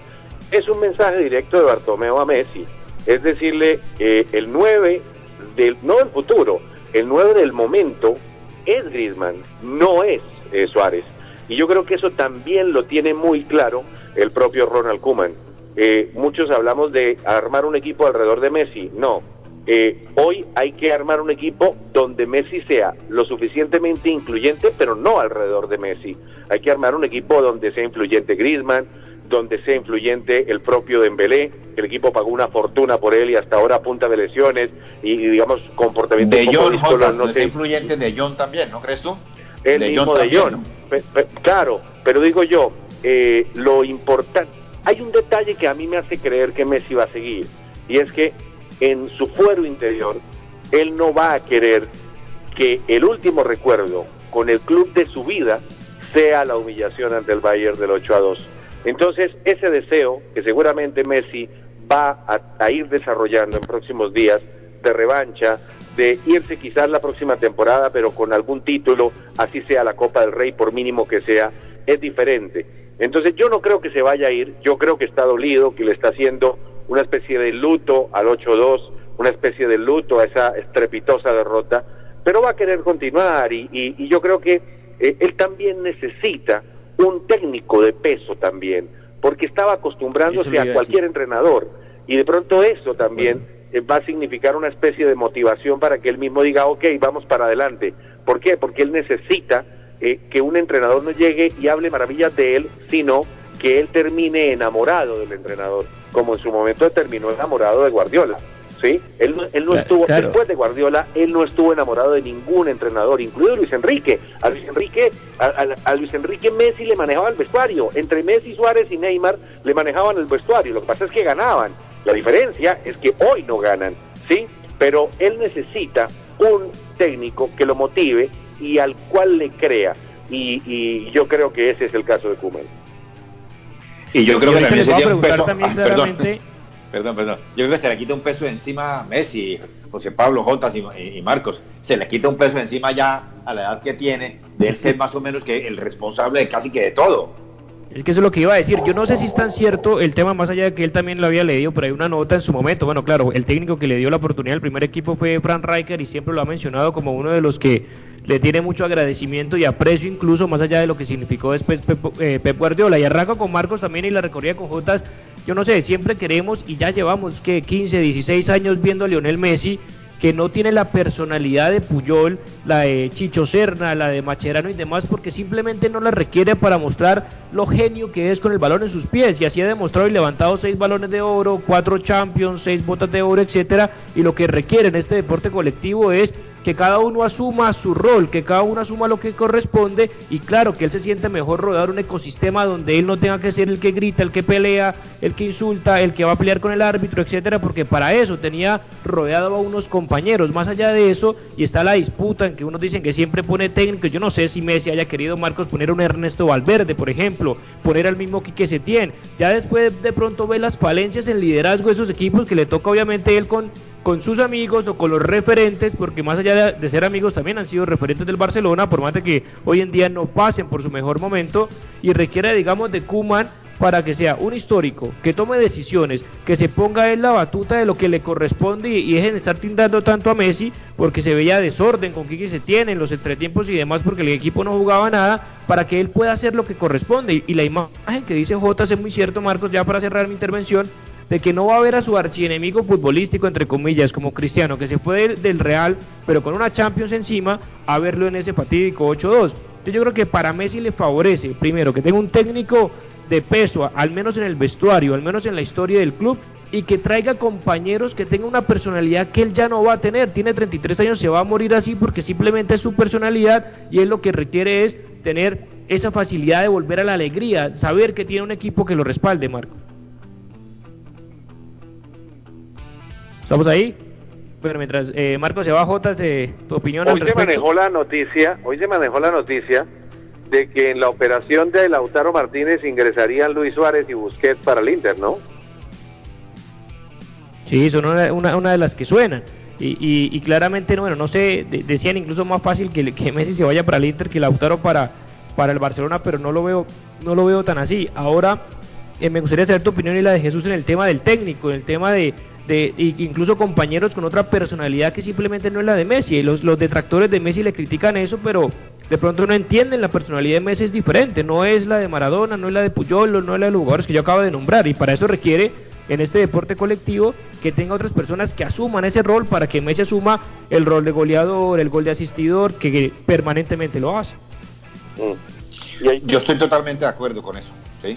es un mensaje directo de Bartomeu a Messi. Es decirle, eh, el 9 del, no del futuro, el 9 del momento es Griezmann, no es eh, Suárez. Y yo creo que eso también lo tiene muy claro el propio Ronald Koeman. Eh, muchos hablamos de armar un equipo alrededor de Messi. No, eh, hoy hay que armar un equipo donde Messi sea lo suficientemente incluyente, pero no alrededor de Messi. Hay que armar un equipo donde sea influyente Griezmann, donde sea influyente el propio Dembélé, el equipo pagó una fortuna por él y hasta ahora punta de lesiones y, y, digamos comportamiento De John Jotas, no sé. influyente de John también, ¿no crees tú? El De mismo John de John. ¿no? Pe- pe- claro, pero digo yo, eh, lo importante, hay un detalle que a mí me hace creer que Messi va a seguir, y es que en su fuero interior, él no va a querer que el último recuerdo con el club de su vida sea la humillación ante el Bayern del 8 a 2. Entonces, ese deseo que seguramente Messi va a, ir desarrollando en próximos días de revancha, de irse quizás la próxima temporada, pero con algún título, así sea la Copa del Rey, por mínimo que sea, es diferente. Entonces yo no creo que se vaya a ir, yo creo que está dolido, que le está haciendo una especie de luto al 8-2, una especie de luto a esa estrepitosa derrota, pero va a querer continuar y yo creo que eh, él también necesita un técnico de peso también, porque estaba acostumbrándose a cualquier entrenador y de pronto eso también eh, va a significar una especie de motivación para que él mismo diga, ok, vamos para adelante. ¿Por qué? Porque él necesita eh, que un entrenador no llegue y hable maravillas de él, sino que él termine enamorado del entrenador, como en su momento terminó enamorado de Guardiola. ¿Sí? Él no, él no estuvo, claro. después de Guardiola, él no estuvo enamorado de ningún entrenador, incluido Luis Enrique. A Luis Enrique, a, a- a Luis Enrique Messi le manejaba el vestuario. Entre Messi, Suárez y Neymar le manejaban el vestuario. Lo que pasa es que ganaban. La diferencia es que hoy no ganan, ¿sí? Pero él necesita un técnico que lo motive y al cual le crea. Y, y yo creo que ese es el caso de Kuman. Y yo creo que también les voy a sería un preguntar peso. también ah, perdón, claramente- perdón, perdón. Yo creo que se le quita un peso encima a Messi, José Pablo, Jotas y, Marcos. Se le quita un peso encima ya a la edad que tiene de él ser más o menos que el responsable de casi que de todo. Es que eso es lo que iba a decir. Yo no sé si es tan cierto el tema, más allá de que él también lo había leído por ahí una nota en su momento. Bueno, claro, el técnico que le dio la oportunidad al primer equipo fue Frank Rijkaard y siempre lo ha mencionado como uno de los que le tiene mucho agradecimiento y aprecio incluso más allá de lo que significó después Pep, eh, Guardiola. Y arranco con Marcos también y la recorrida con Jotas. Yo no sé, siempre queremos y ya llevamos que 15, 16 años viendo a Lionel Messi que no tiene la personalidad de Puyol, la de Chicho Serna, la de Macherano y demás, porque simplemente no la requiere para mostrar lo genio que es con el balón en sus pies. Y así ha demostrado y levantado seis balones de oro, cuatro champions, seis botas de oro, etcétera. Y lo que requiere en este deporte colectivo es que cada uno asuma su rol, que cada uno asuma lo que corresponde y claro que él se siente mejor rodeado de un ecosistema donde él no tenga que ser el que grita, el que pelea, el que insulta, el que va a pelear con el árbitro, etcétera, porque para eso tenía rodeado a unos compañeros. Más allá de eso, y está la disputa en que unos dicen que siempre pone técnico, yo no sé si Messi haya querido Marcos poner un Ernesto Valverde, por ejemplo, poner al mismo Quique Setién. Ya después de pronto ve las falencias en liderazgo de esos equipos que le toca obviamente él con con sus amigos o con los referentes, porque más allá de, ser amigos también han sido referentes del Barcelona, por más de que hoy en día no pasen por su mejor momento, y requiere, digamos, de Kuman para que sea un histórico, que tome decisiones, que se ponga en la batuta de lo que le corresponde y, y dejen de estar tindando tanto a Messi, porque se veía desorden con Kiki se tiene en los entretiempos y demás, porque el equipo no jugaba nada, para que él pueda hacer lo que corresponde. Y, la imagen que dice J es muy cierto, Marcos, ya para cerrar mi intervención, de que no va a ver a su archienemigo futbolístico, entre comillas, como Cristiano, que se fue del, Real, pero con una Champions encima, a verlo en ese fatídico 8-2. Yo, yo creo que para Messi le favorece, primero, que tenga un técnico de peso, al menos en el vestuario, al menos en la historia del club, y que traiga compañeros que tengan una personalidad que él ya no va a tener. Tiene 33 años, se va a morir así porque simplemente es su personalidad y él lo que requiere es tener esa facilidad de volver a la alegría, saber que tiene un equipo que lo respalde, Marco. ¿Estamos ahí? Bueno, mientras eh, Marco se va, Jotas, de tu opinión al Hoy se respecto. manejó la noticia, hoy se manejó la noticia de que en la operación de Lautaro Martínez ingresarían Luis Suárez y Busquets para el Inter, ¿no? Sí, son una, una, una de las que suenan. Y, y, y claramente, bueno, no sé, de- decían incluso más fácil que, que Messi se vaya para el Inter que Lautaro para, para el Barcelona, pero no lo veo, no lo veo tan así. Ahora, eh, me gustaría saber tu opinión y la de Jesús en el tema del técnico, en el tema de, de incluso compañeros con otra personalidad que simplemente no es la de Messi. Los, los detractores de Messi le critican eso, pero de pronto no entienden la personalidad de Messi es diferente, no es la de Maradona, no es la de Puyol, no es la de los jugadores que yo acabo de nombrar, y para eso requiere en este deporte colectivo que tenga otras personas que asuman ese rol para que Messi asuma el rol de goleador, el gol de asistidor, que permanentemente lo hace. Yo estoy totalmente de acuerdo con eso, ¿sí?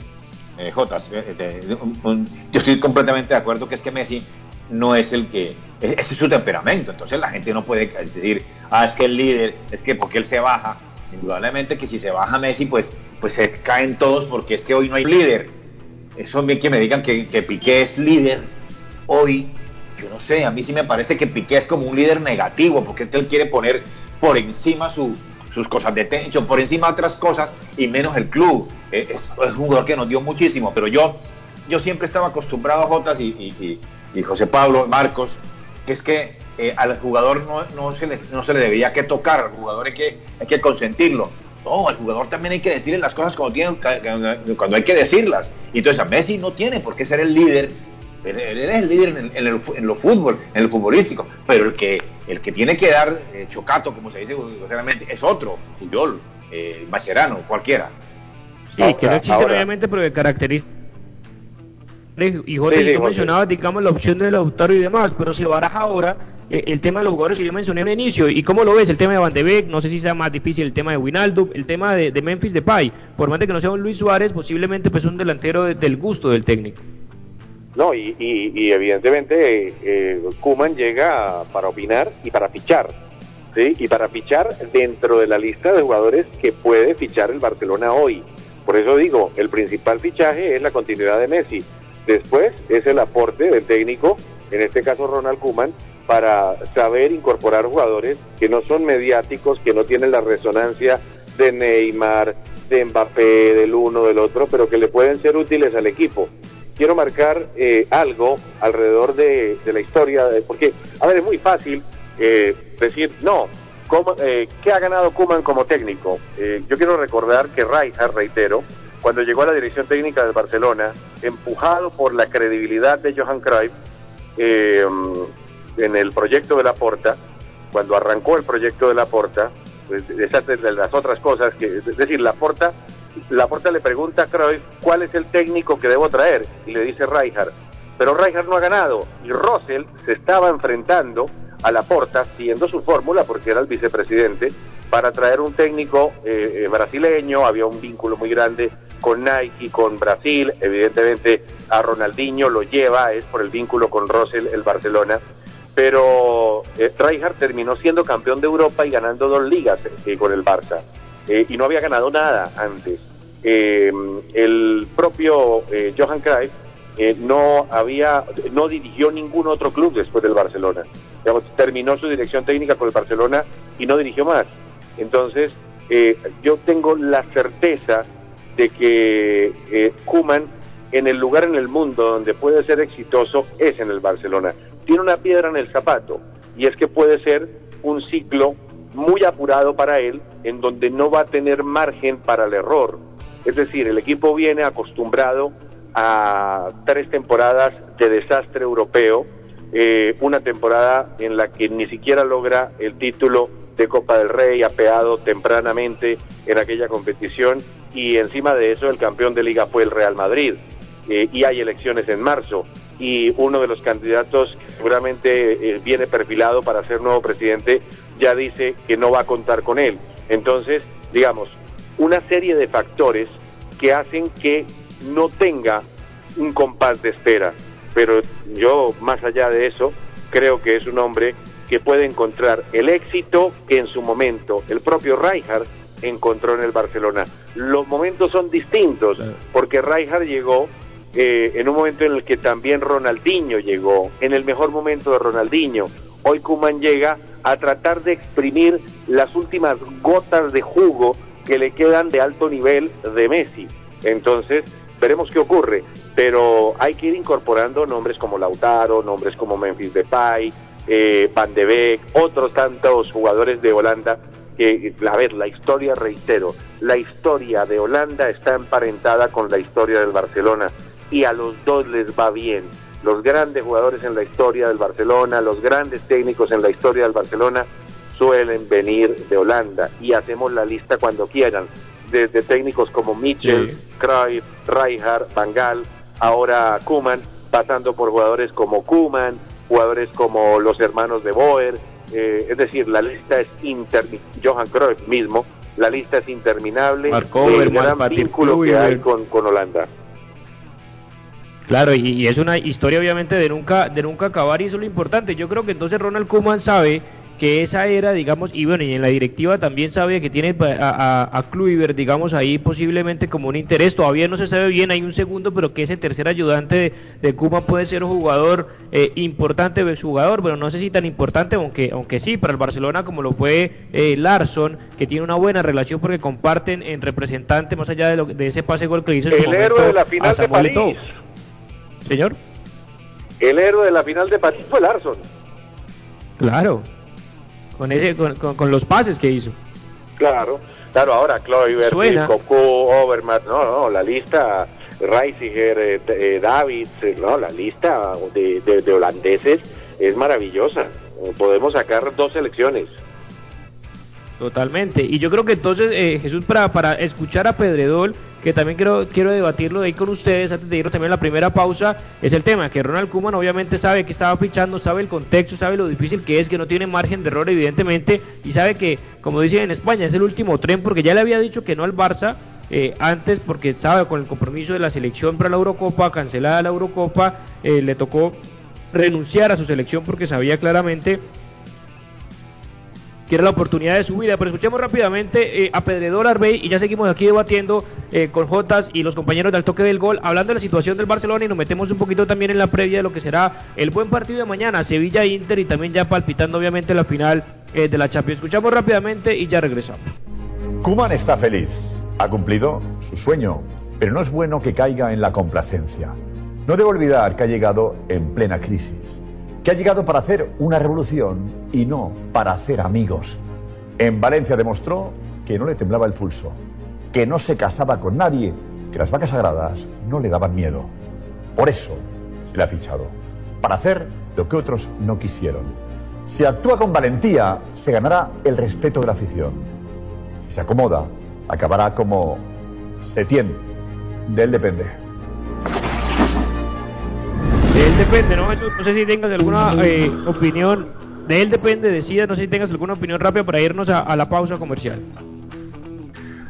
Eh, Jotas, eh, yo estoy completamente de acuerdo que es que Messi no es el que, e- ese es su temperamento, entonces la gente no puede decir, ah, es que el líder, es que porque él se baja, indudablemente que si se baja Messi, pues, pues se caen todos porque es que hoy no hay líder. Eso bien que me digan que, que Piqué es líder hoy, yo no sé, a mí sí me parece que Piqué es como un líder negativo, porque él quiere poner por encima su, sus cosas de techo, por encima otras cosas y menos el club. Eh, Es, un jugador que nos dio muchísimo, pero yo, yo siempre estaba acostumbrado a Jotas y- y José Pablo, Marcos, que es que eh, al jugador no, no, se le, no se le debía que tocar, al jugador hay que, hay que consentirlo. No, al jugador también hay que decirle las cosas cuando, tienen, cuando hay que decirlas. Y entonces a Messi no tiene por qué ser el líder él, él es el líder en, el- en el, en lo fútbol, en el futbolístico, pero el que el que tiene que dar eh, chocato, como se dice groseramente, es otro, Puyol, eh, Mascherano, cualquiera. Sí, que no existen obviamente, pero de características. Y Jota, Sí, sí, tú mencionabas, digamos, la opción del Lautaro y demás, pero se baraja ahora eh, el tema de los jugadores que yo mencioné al inicio. ¿Y cómo lo ves? El tema de Van de Beek, no sé si sea más difícil el tema de Winaldo, el tema de, de Memphis Depay. Por más de que no sea un Luis Suárez, posiblemente pues un delantero de- del gusto del técnico. No, y, y, y evidentemente eh, Kuman llega para opinar y para fichar, ¿sí? Y para fichar dentro de la lista de jugadores que puede fichar el Barcelona hoy. Por eso digo, el principal fichaje es la continuidad de Messi. Después es el aporte del técnico, en este caso Ronald Kuman, para saber incorporar jugadores que no son mediáticos, que no tienen la resonancia de Neymar, de Mbappé, del uno, del otro, pero que le pueden ser útiles al equipo. Quiero marcar eh, algo alrededor de, la historia, de, porque, a ver, es muy fácil eh, decir, no, ¿cómo, eh, ¿qué ha ganado Kuman como técnico? yo quiero recordar que Rijkaard, reitero, cuando llegó a la dirección técnica del Barcelona, empujado por la credibilidad de Johan Cruyff, en el proyecto de la Porta, cuando arrancó el proyecto de la Porta, pues, esas de las otras cosas, que, es decir, la Porta, la Porta le pregunta a Cruyff cuál es el técnico que debo traer, y le dice Rijkaard, pero Rijkaard no ha ganado, y Russell se estaba enfrentando a la Porta, siguiendo su fórmula, porque era el vicepresidente, para traer un técnico eh, eh, brasileño, había un vínculo muy grande con Nike, con Brasil, evidentemente a Ronaldinho lo lleva, es por el vínculo con Russell el Barcelona, pero eh, terminó siendo campeón de Europa y ganando dos ligas eh, con el Barça eh, y no había ganado nada antes. Eh, el propio Johan Cruyff no había no dirigió ningún otro club después del Barcelona. terminó su dirección técnica con el Barcelona y no dirigió más. Entonces, yo tengo la certeza de que Kuman en el lugar en el mundo donde puede ser exitoso es en el Barcelona tiene una piedra en el zapato y es que puede ser un ciclo muy apurado para él en donde no va a tener margen para el error. Es decir, el equipo viene acostumbrado a tres temporadas de desastre europeo, eh, una temporada en la que ni siquiera logra el título de Copa del Rey, apeado tempranamente en aquella competición y encima de eso el campeón de liga fue el Real Madrid eh, y hay elecciones en marzo y uno de los candidatos seguramente eh, viene perfilado para ser nuevo presidente ya dice que no va a contar con él. Entonces, digamos, una serie de factores que hacen que no tenga un compás de espera. Pero yo, más allá de eso, creo que es un hombre que puede encontrar el éxito que en su momento el propio Rijkaard encontró en el Barcelona. Los momentos son distintos, porque Rijkaard llegó eh, en un momento en el que también Ronaldinho llegó, en el mejor momento de Ronaldinho. Hoy Kuman llega a tratar de exprimir las últimas gotas de jugo que le quedan de alto nivel de Messi. Entonces, veremos qué ocurre, pero hay que ir incorporando nombres como Lautaro, nombres como Memphis Depay, eh, Van de Beek, otros tantos jugadores de Holanda que, a ver, la historia, reitero, la historia de Holanda está emparentada con la historia del Barcelona y a los dos les va bien. Los grandes jugadores en la historia del Barcelona, los grandes técnicos en la historia del Barcelona suelen venir de Holanda y hacemos la lista cuando quieran, desde técnicos como Mitchell, Cruyff, Rijkaard, Van Gaal, ahora Kuman, pasando por jugadores como Kuman, jugadores como los hermanos de Boer, eh, es decir, la lista es interminable, Johan Cruyff mismo, la lista es interminable, el gran vínculo que hay con, con Holanda. Claro, y, es una historia obviamente de nunca, de nunca acabar y eso es lo importante. Yo creo que entonces Ronald Koeman sabe que esa era, digamos, y bueno, y en la directiva también sabe que tiene a, a, digamos, ahí posiblemente como un interés, todavía no se sabe bien, hay un segundo, pero que ese tercer ayudante de, de puede ser un jugador eh, importante, su jugador, pero no sé si tan importante, aunque aunque sí, para el Barcelona como lo fue eh, Larson, que tiene una buena relación porque comparten en representante, más allá de, lo, de ese pase gol que hizo el héroe de la final de París. Señor. El héroe de la final de París fue Larson. Claro. Con ese, con, los pases que hizo. Claro. Claro, ahora Kluivert, Coco, Overmars, no, no, la lista, Reisiger, eh, eh, David, eh, no, la lista de, de, holandeses es maravillosa. Podemos sacar dos selecciones. Totalmente. Y yo creo que entonces, Jesús, para, para escuchar a Pedredol, que también quiero, quiero debatirlo ahí con ustedes antes de irnos también a la primera pausa, es el tema que Ronald Koeman obviamente sabe que estaba fichando, sabe el contexto, sabe lo difícil que es, que no tiene margen de error evidentemente, y sabe que, como dicen en España, es el último tren porque ya le había dicho que no al Barça, eh, antes porque sabe con el compromiso de la selección para la Eurocopa, cancelada la Eurocopa, eh, le tocó renunciar a su selección porque sabía claramente quiere la oportunidad de su vida. Pero escuchemos rápidamente eh, a Pedredor Arbey y ya seguimos aquí debatiendo eh, con Jotas y los compañeros del toque del gol, hablando de la situación del Barcelona y nos metemos un poquito también en la previa de lo que será el buen partido de mañana, Sevilla-Inter y también ya palpitando obviamente la final eh, de la Champions. Escuchamos rápidamente y ya regresamos. Kuman está feliz, ha cumplido su sueño, pero no es bueno que caiga en la complacencia. No debe olvidar que ha llegado en plena crisis, que ha llegado para hacer una revolución y no para hacer amigos. En Valencia demostró que no le temblaba el pulso, que no se casaba con nadie, que las vacas sagradas no le daban miedo. Por eso se le ha fichado, para hacer lo que otros no quisieron. Si actúa con valentía, se ganará el respeto de la afición. Si se acomoda, acabará como Setién. De él depende. De él depende, ¿no? No sé si tengas alguna eh, opinión. De él depende, decida, no sé si tengas alguna opinión rápida para irnos a, la pausa comercial.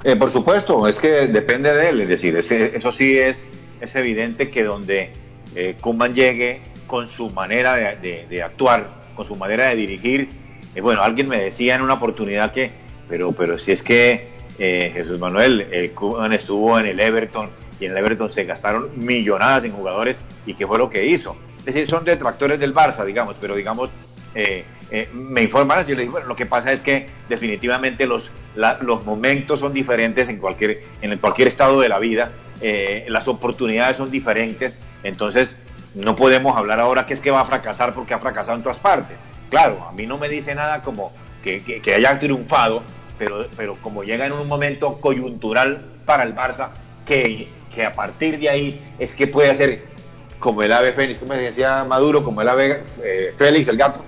Eh, por supuesto, es que depende de él, es decir, ese- eso sí es, es evidente que donde eh, llegue con su manera de, actuar, con su manera de dirigir, eh, bueno, alguien me decía en una oportunidad que, pero, pero si es que eh, Jesús Manuel, Koeman estuvo en el Everton y en el Everton se gastaron millonadas en jugadores y qué fue lo que hizo. Es decir, son detractores del Barça, digamos, pero digamos, eh, eh, me informan, yo le digo, bueno, lo que pasa es que definitivamente los, la- los momentos son diferentes en cualquier, en cualquier estado de la vida, eh, las oportunidades son diferentes, entonces no podemos hablar ahora que es que va a fracasar porque ha fracasado en todas partes. Claro, a mí no me dice nada como que, que, que haya triunfado, pero, pero como llega en un momento coyuntural para el Barça, que, que a partir de ahí es que puede hacer como el ave Fénix, como decía Maduro, como el ave eh, Félix, el gato.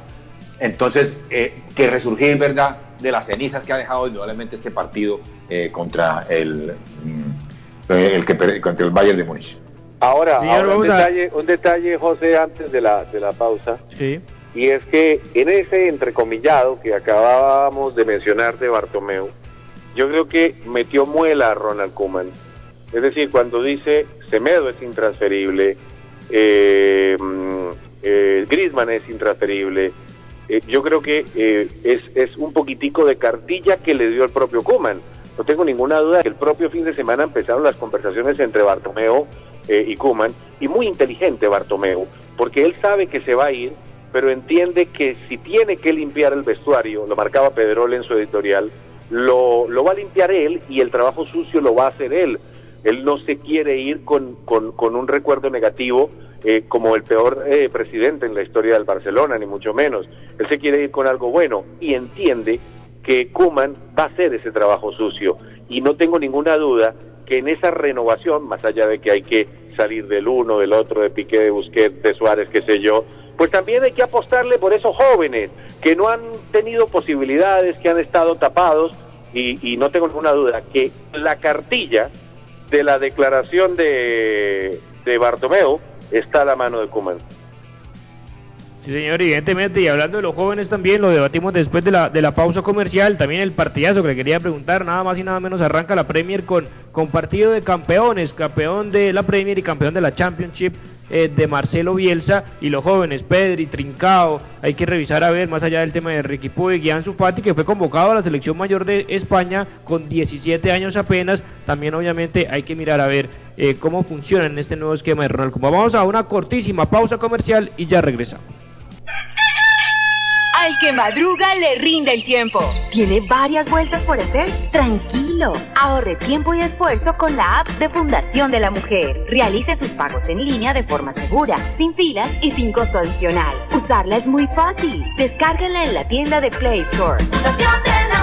Entonces, eh, que resurgir, ¿verdad?, de las cenizas que ha dejado indudablemente este partido eh, contra el, mm, el que per- contra el Bayern de Múnich. Ahora, un, detalle, un detalle, José, antes de la, de la pausa, Sí. y es que en ese entrecomillado que acabábamos de mencionar de Bartomeu, yo creo que metió muela a Ronald Koeman. Es decir, cuando dice Semedo es intransferible, eh, mm, eh, Griezmann es intransferible, eh, yo creo que eh, es, un poquitico de cartilla que le dio el propio Koeman. No tengo ninguna duda que el propio fin de semana empezaron las conversaciones entre Bartomeu eh, y Koeman, y muy inteligente Bartomeu, porque él sabe que se va a ir, pero entiende que si tiene que limpiar el vestuario, lo marcaba Pedrol en su editorial, lo, va a limpiar él y el trabajo sucio lo va a hacer él. Él no se quiere ir con un recuerdo negativo eh, como el peor eh, presidente en la historia del Barcelona, ni mucho menos. Él se quiere ir con algo bueno y entiende que Kuman va a hacer ese trabajo sucio. Y no tengo ninguna duda que en esa renovación, más allá de que hay que salir del uno, del otro, de Piqué, de Busquets, de Suárez, qué sé yo, pues también hay que apostarle por esos jóvenes que no han tenido posibilidades, que han estado tapados, y, y no tengo ninguna duda que la cartilla de la declaración de, de Bartomeu está a la mano de Kuman. Sí, señor, evidentemente. Y hablando de los jóvenes también, lo debatimos después de la, de la pausa comercial. También el partidazo que le quería preguntar, nada más y nada menos, arranca la Premier con, con partido de campeones, campeón de la Premier y campeón de la Championship eh, de Marcelo Bielsa. Y los jóvenes, Pedri, Trincao, hay que revisar a ver, más allá del tema de Ricky Puig y Ansu que fue convocado a la selección mayor de España con 17 años apenas. También, obviamente, hay que mirar a ver eh, cómo funciona en este nuevo esquema de Ronald. Vamos a una cortísima pausa comercial y ya regresamos. Al que madruga le rinde el tiempo. ¿Tiene varias vueltas por hacer? Tranquilo. Ahorre tiempo y esfuerzo con la app de Fundación de la Mujer. Realice sus pagos en línea de forma segura, sin filas y sin costo adicional. Usarla es muy fácil. Descárguenla en la tienda de Play Store. Fundación de la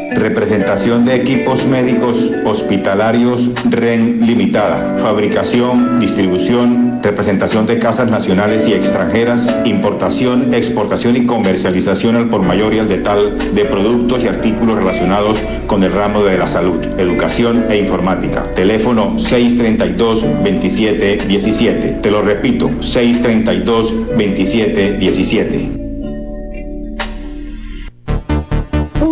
Representación de equipos médicos hospitalarios REN Limitada. Fabricación, distribución representación de casas nacionales y extranjeras, importación, exportación y comercialización al por mayor y al detal de productos y artículos relacionados con el ramo de la salud, educación e informática. Teléfono 632-2717. Te lo repito, 632-2717.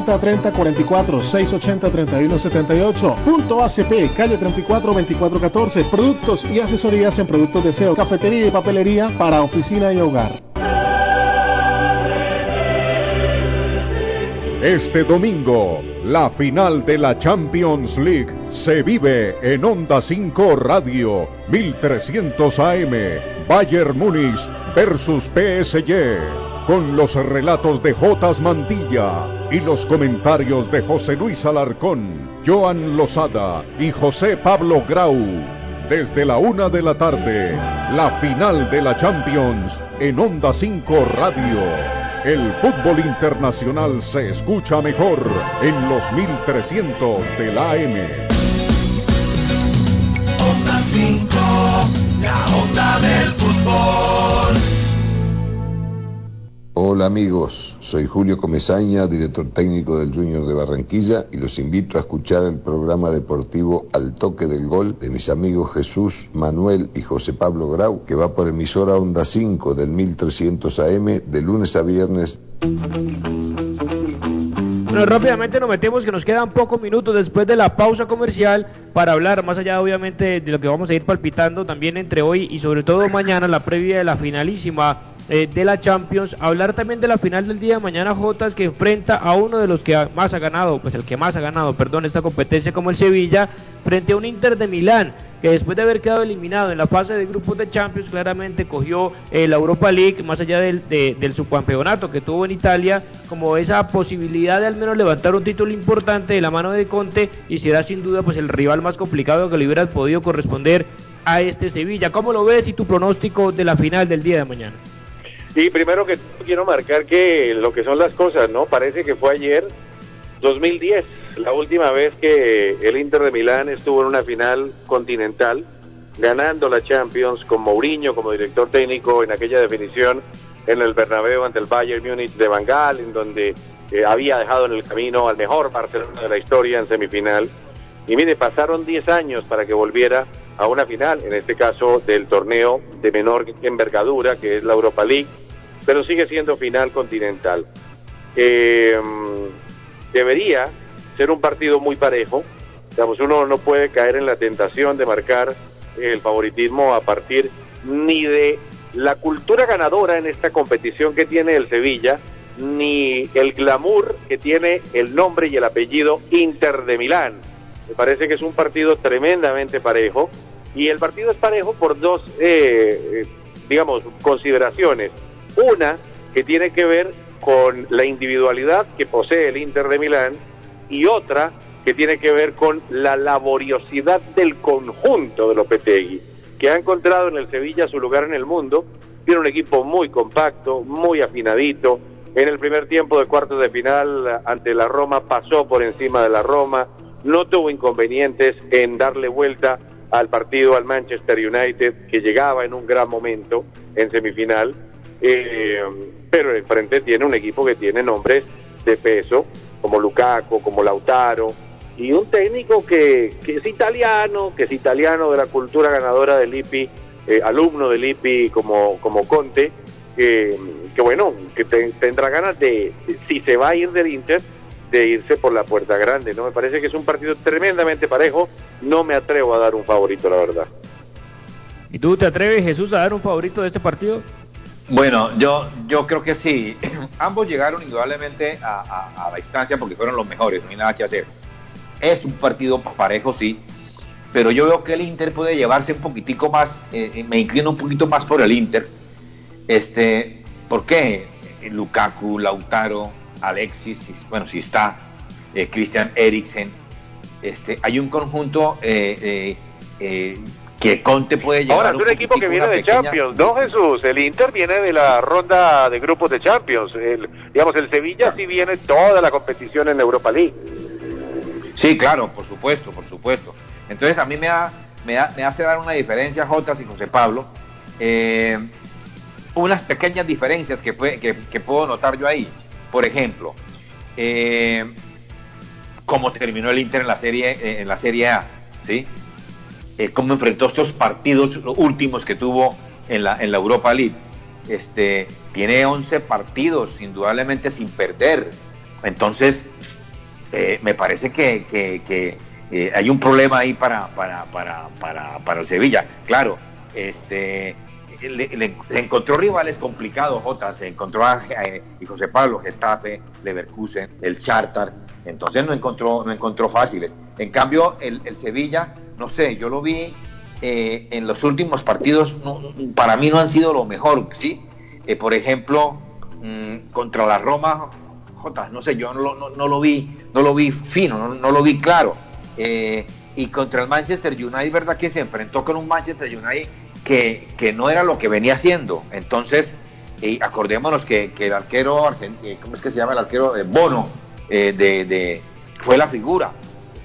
3044 680 3178 Punto ACP, calle 34 2414. Productos y asesorías en productos de aseo, cafetería y papelería para oficina y hogar. Este domingo, la final de la Champions League se vive en Onda 5 Radio 1300 AM. Bayern Múnich versus PSG con los relatos de Jotas Mantilla y los comentarios de José Luis Alarcón, Joan Lozada y José Pablo Grau. Desde la una de la tarde, la final de la Champions en Onda 5 Radio. El fútbol internacional se escucha mejor en los 1300 de la AM. Onda 5, la onda del fútbol. Hola amigos, soy Julio Comesaña, director técnico del Junior de Barranquilla y los invito a escuchar el programa deportivo Al Toque del Gol de mis amigos Jesús, Manuel y José Pablo Grau, que va por emisora Onda 5 del 1300 AM de lunes a viernes. Bueno, rápidamente nos metemos que nos quedan pocos minutos después de la pausa comercial para hablar más allá obviamente de lo que vamos a ir palpitando también entre hoy y sobre todo mañana la previa de la finalísima eh, de la Champions. Hablar también de la final del día de mañana, Jotas, que enfrenta a uno de los que más ha ganado, pues el que más ha ganado, perdón, esta competencia como el Sevilla, frente a un Inter de Milán que después de haber quedado eliminado en la fase de grupos de Champions, claramente cogió eh, la Europa League, más allá del, del subcampeonato que tuvo en Italia, como esa posibilidad de al menos levantar un título importante de la mano de Conte y será sin duda pues el rival más complicado que le hubiera podido corresponder a este Sevilla. ¿Cómo lo ves y tu pronóstico de la final del día de mañana? Y primero que quiero marcar que lo que son las cosas, ¿no? Parece que fue ayer, 2010, la última vez que el Inter de Milán estuvo en una final continental, ganando la Champions con Mourinho como director técnico en aquella definición en el Bernabéu ante el Bayern Múnich de Bangal, en donde eh, había dejado en el camino al mejor Barcelona de la historia en semifinal. Y mire, pasaron 10 años para que volviera a una final, en este caso del torneo de menor envergadura, que es la Europa League pero sigue siendo final continental. Eh, debería ser un partido muy parejo. Digamos, uno no puede caer en la tentación de marcar el favoritismo a partir ni de la cultura ganadora en esta competición que tiene el Sevilla, ni el glamour que tiene el nombre y el apellido Inter de Milán. Me parece que es un partido tremendamente parejo y el partido es parejo por dos, eh, eh, digamos, consideraciones. Una que tiene que ver con la individualidad que posee el Inter de Milán y otra que tiene que ver con la laboriosidad del conjunto de Lopetegui, que ha encontrado en el Sevilla su lugar en el mundo. Tiene un equipo muy compacto, muy afinadito. En el primer tiempo de cuartos de final ante la Roma pasó por encima de la Roma, no tuvo inconvenientes en darle vuelta al partido al Manchester United, que llegaba en un gran momento en semifinal eh, pero el frente tiene un equipo que tiene nombres de peso, como Lukaku, como Lautaro, y un técnico que, es italiano, que es italiano de la cultura ganadora del IPI, eh, alumno del IPI como, como Conte, que bueno, que tendrá ganas de, si se va a ir del Inter, de irse por la puerta grande, ¿no? Me parece que es un partido tremendamente parejo, no me atrevo a dar un favorito, la verdad. ¿Y tú te atreves, Jesús, a dar un favorito de este partido? Bueno, yo, yo creo que sí. [clears throat] Ambos llegaron indudablemente a, la instancia porque fueron los mejores, no hay nada que hacer. Es un partido parejo, sí, pero yo veo que el Inter puede llevarse un poquitico más, eh, me inclino un poquito más por el Inter. Este, ¿Por qué? Lukaku, Lautaro, Alexis, bueno, si está, eh, Christian Eriksen. Este, hay un conjunto eh, eh, que Conte puede llevar. Ahora, es un, equipo que viene de Champions, ¿no, Jesús? El Inter viene de la ronda de grupos de Champions. El, digamos, el Sevilla sí viene toda la competición en la Europa League. Sí, claro, por supuesto, por supuesto. Entonces, a mí me, me, me hace dar una diferencia, Jotas y José Pablo. unas pequeñas diferencias que, que puedo notar yo ahí. Por ejemplo, eh, cómo terminó el Inter en la serie, eh, en la serie A, ¿sí? Eh, cómo enfrentó estos partidos últimos que tuvo en la, en la Europa League. Este, tiene 11 partidos, indudablemente sin perder. Entonces, eh, me parece que, que, hay un problema ahí para, para, para, para, para el Sevilla. Claro, este, le, encontró rivales complicados, Jota, se encontró a, eh, José Pablo, Getafe, Leverkusen, el Charter, entonces no encontró, no encontró fáciles. En cambio, el, Sevilla, no sé, yo lo vi eh, en los últimos partidos, para mí no han sido lo mejor, ¿sí? Eh, por ejemplo, mm, contra la Roma, Jota, no sé, yo no, no, lo vi, no lo vi fino, no, lo vi claro. y contra el Manchester United, ¿verdad? Que se enfrentó con un Manchester United que, no era lo que venía haciendo. Entonces, acordémonos que, el arquero, eh, ¿cómo es que se llama el arquero? Eh, Bono, eh, de, de, fue la figura.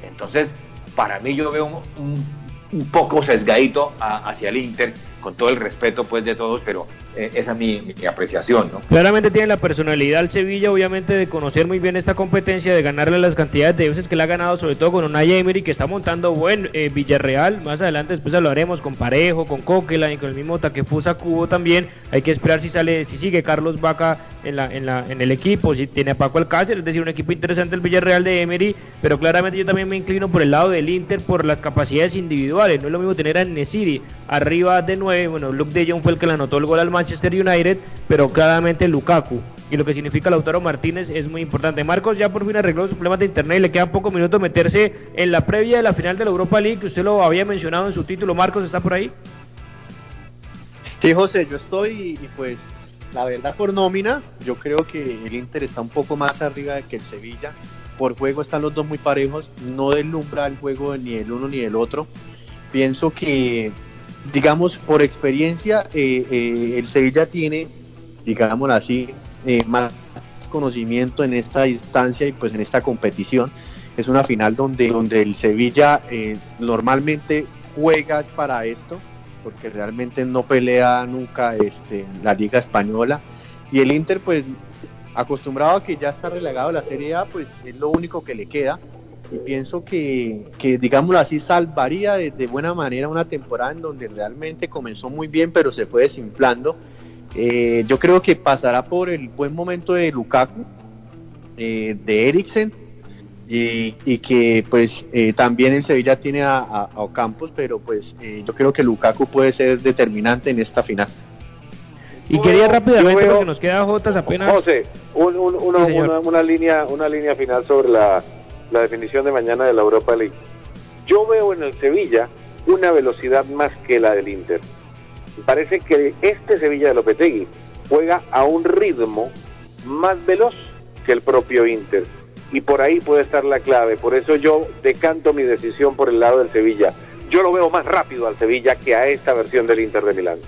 Entonces, para mí yo veo un, un, poco sesgadito hacia el Inter, con todo el respeto pues de todos, pero esa es mi, apreciación. ¿no? Claramente tiene la personalidad el Sevilla, obviamente, de conocer muy bien esta competencia, de ganarle las cantidades de veces que le ha ganado, sobre todo con Unai Emery, que está montando buen eh, Villarreal. Más adelante después hablaremos con Parejo, con Coquelin y con el mismo Taquefusa Cubo también. Hay que esperar si sale, si sigue Carlos Vaca en, la, en, la, en el equipo, si tiene a Paco Alcácer, es decir, un equipo interesante el Villarreal de Emery, pero claramente yo también me inclino por el lado del Inter por las capacidades individuales. No es lo mismo tener a Nesiri arriba de 9, bueno, Luke de Jong fue el que le anotó el gol al Manchester United, pero claramente Lukaku. Y lo que significa Lautaro Martínez es muy importante. Marcos ya por fin arregló su problema de internet y le quedan pocos minutos meterse en la previa de la final de la Europa League, que usted lo había mencionado en su título. Marcos, ¿está por ahí? Sí, José, yo estoy y pues la verdad por nómina, yo creo que el Inter está un poco más arriba que el Sevilla. Por juego están los dos muy parejos, no deslumbra el juego ni el uno ni el otro. Pienso que digamos, por experiencia, eh, eh, el Sevilla tiene, digámoslo así, eh, más conocimiento en esta distancia y pues en esta competición. Es una final donde, donde el Sevilla normalmente juega para esto, porque realmente no pelea nunca este, la Liga Española. Y el Inter, pues acostumbrado a que ya está relegado a la Serie A, pues es lo único que le queda y pienso que, que digámoslo así, salvaría de, buena manera una temporada en donde realmente comenzó muy bien, pero se fue desinflando. Eh, yo creo que pasará por el buen momento de Lukaku, eh, de Eriksen, y, que pues eh, también en Sevilla tiene a, a, Ocampos, pero pues yo creo que Lukaku puede ser determinante en esta final. Y quería rápidamente, porque nos queda Jotas apenas. José, una, línea, una línea final sobre la, la definición de mañana de la Europa League. Yo veo en el Sevilla una velocidad más que la del Inter. Parece que este Sevilla de Lopetegui juega a un ritmo más veloz que el propio Inter. Y por ahí puede estar la clave. Por eso yo decanto mi decisión por el lado del Sevilla. Yo lo veo más rápido al Sevilla que a esta versión del Inter de Milán.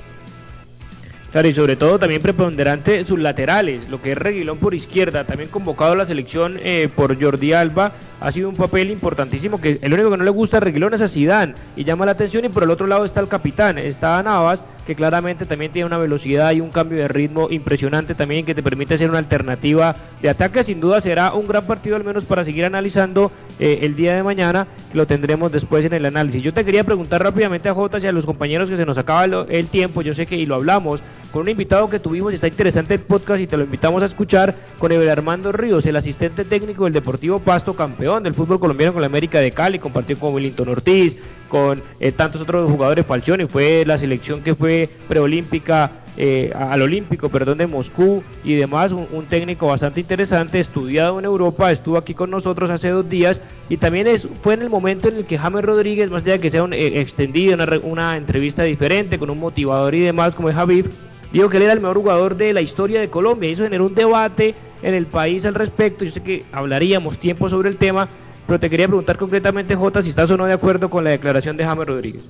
Claro, y sobre todo también preponderante sus laterales, lo que es Reguilón por izquierda, también convocado a la selección eh, por Jordi Alba, ha sido un papel importantísimo, que el único que no le gusta a Reguilón es a Zidane, y llama la atención, y por el otro lado está el capitán, está Navas, que claramente también tiene una velocidad y un cambio de ritmo impresionante también, que te permite ser una alternativa de ataque, sin duda será un gran partido al menos para seguir analizando eh, el día de mañana, que lo tendremos después en el análisis. Yo te quería preguntar rápidamente a Jota y a los compañeros que se nos acaba el tiempo, yo sé que y lo hablamos, con un invitado que tuvimos y está interesante el podcast y te lo invitamos a escuchar con Eber Armando Ríos, el asistente técnico del Deportivo Pasto, campeón del fútbol colombiano con la América de Cali, compartió con Willington Ortiz, con eh, tantos otros jugadores, Falcioni fue la selección que fue preolímpica eh, al Olímpico, perdón, de Moscú y demás, un, técnico bastante interesante, estudiado en Europa, estuvo aquí con nosotros hace dos días y también es, fue en el momento en el que James Rodríguez, más allá de que sea un, eh, extendido, una, una, entrevista diferente con un motivador y demás como es Javier, dijo que él era el mejor jugador de la historia de Colombia, eso generó un debate en el país al respecto, yo sé que hablaríamos tiempo sobre el tema, pero te quería preguntar concretamente, Jota, si estás o no de acuerdo con la declaración de James Rodríguez.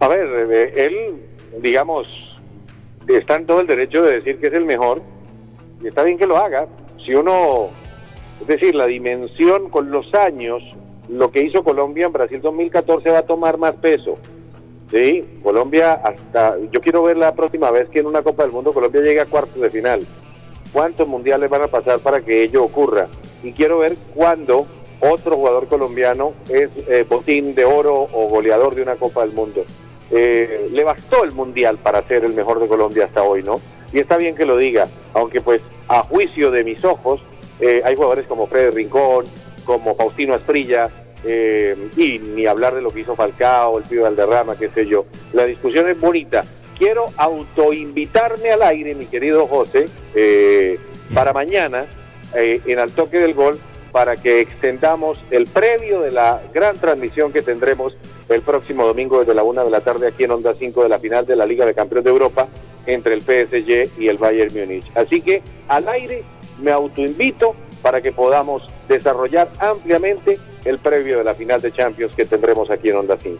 A ver, eh, él, digamos, está en todo el derecho de decir que es el mejor y está bien que lo haga. Si uno, es decir, la dimensión con los años, lo que hizo Colombia en Brasil 2014 va a tomar más peso. Sí, Colombia hasta, yo quiero ver la próxima vez que en una Copa del Mundo Colombia llegue a cuartos de final. ¿Cuántos mundiales van a pasar para que ello ocurra? Y quiero ver cuándo otro jugador colombiano es eh, botín de oro o goleador de una Copa del Mundo. Eh, le bastó el Mundial para ser el mejor de Colombia hasta hoy, ¿no? Y está bien que lo diga, aunque pues a juicio de mis ojos eh, hay jugadores como Freddy Rincón, como Faustino Asprilla, eh, y ni hablar de lo que hizo Falcao, el Pío Valderrama, qué sé yo. La discusión es bonita. Quiero autoinvitarme al aire, mi querido José, para mañana, en Al Toque del Gol, para que extendamos el previo de la gran transmisión que tendremos el próximo domingo desde la una de la tarde aquí en Onda 5 de la final de la Liga de Campeones de Europa entre el PSG y el Bayern Múnich. Así que al aire me autoinvito para que podamos desarrollar ampliamente el previo de la final de Champions que tendremos aquí en Onda 5.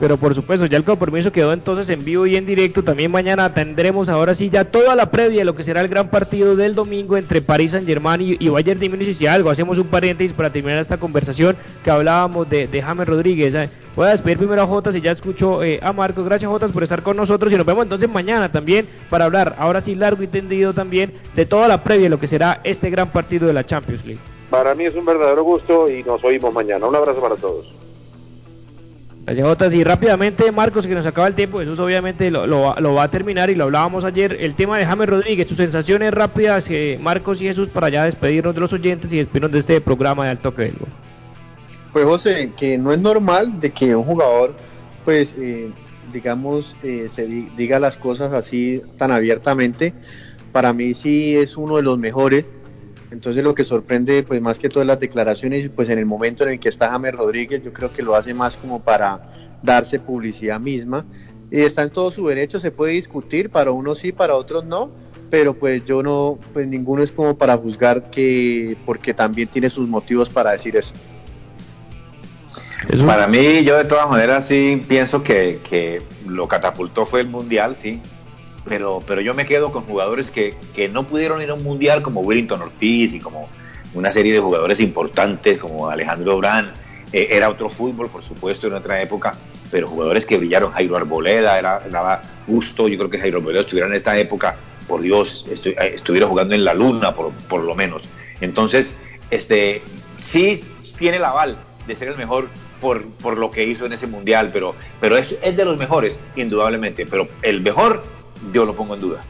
Pero por supuesto, ya el compromiso quedó entonces en vivo y en directo. También mañana tendremos ahora sí ya toda la previa de lo que será el gran partido del domingo entre París Saint Germain y, Bayern de Múnich. Si algo, hacemos un paréntesis para terminar esta conversación que hablábamos de, de James Rodríguez. Voy a despedir primero a Jotas y ya escucho eh, a Marcos. Gracias Jotas por estar con nosotros y nos vemos entonces mañana también para hablar, ahora sí largo y tendido también, de toda la previa de lo que será este gran partido de la Champions League. Para mí es un verdadero gusto y nos oímos mañana. Un abrazo para todos. Gracias, Y rápidamente, Marcos, que nos acaba el tiempo, Jesús obviamente lo, va a terminar y lo hablábamos ayer. El tema de James Rodríguez, sus sensaciones rápidas, eh, Marcos y Jesús, para ya despedirnos de los oyentes y despedirnos de este programa de Alto Toque Pues, José, que no es normal de que un jugador, pues, eh, digamos, eh, se diga las cosas así tan abiertamente. Para mí sí es uno de los mejores entonces lo que sorprende pues más que todas las declaraciones, pues en el momento en el que está James Rodríguez, yo creo que lo hace más como para darse publicidad misma. Y está en todo su derecho, se puede discutir, para unos sí, para otros no, pero pues yo no, pues ninguno es como para juzgar que, porque también tiene sus motivos para decir eso. Para mí, yo de todas maneras sí pienso que, que lo catapultó fue el Mundial, sí, pero, pero yo me quedo con jugadores que, que no pudieron ir a un mundial como Willington Ortiz y como una serie de jugadores importantes como Alejandro Brand. Eh, era otro fútbol, por supuesto, en otra época, pero jugadores que brillaron, Jairo Arboleda, era, daba gusto, yo creo que Jairo Arboleda estuviera en esta época, por Dios, eh, estuviera jugando en la luna, por, por lo menos. Entonces, este, sí tiene el aval de ser el mejor por, por lo que hizo en ese mundial, pero, pero es, es de los mejores, indudablemente. Pero el mejor yo lo pongo en duda.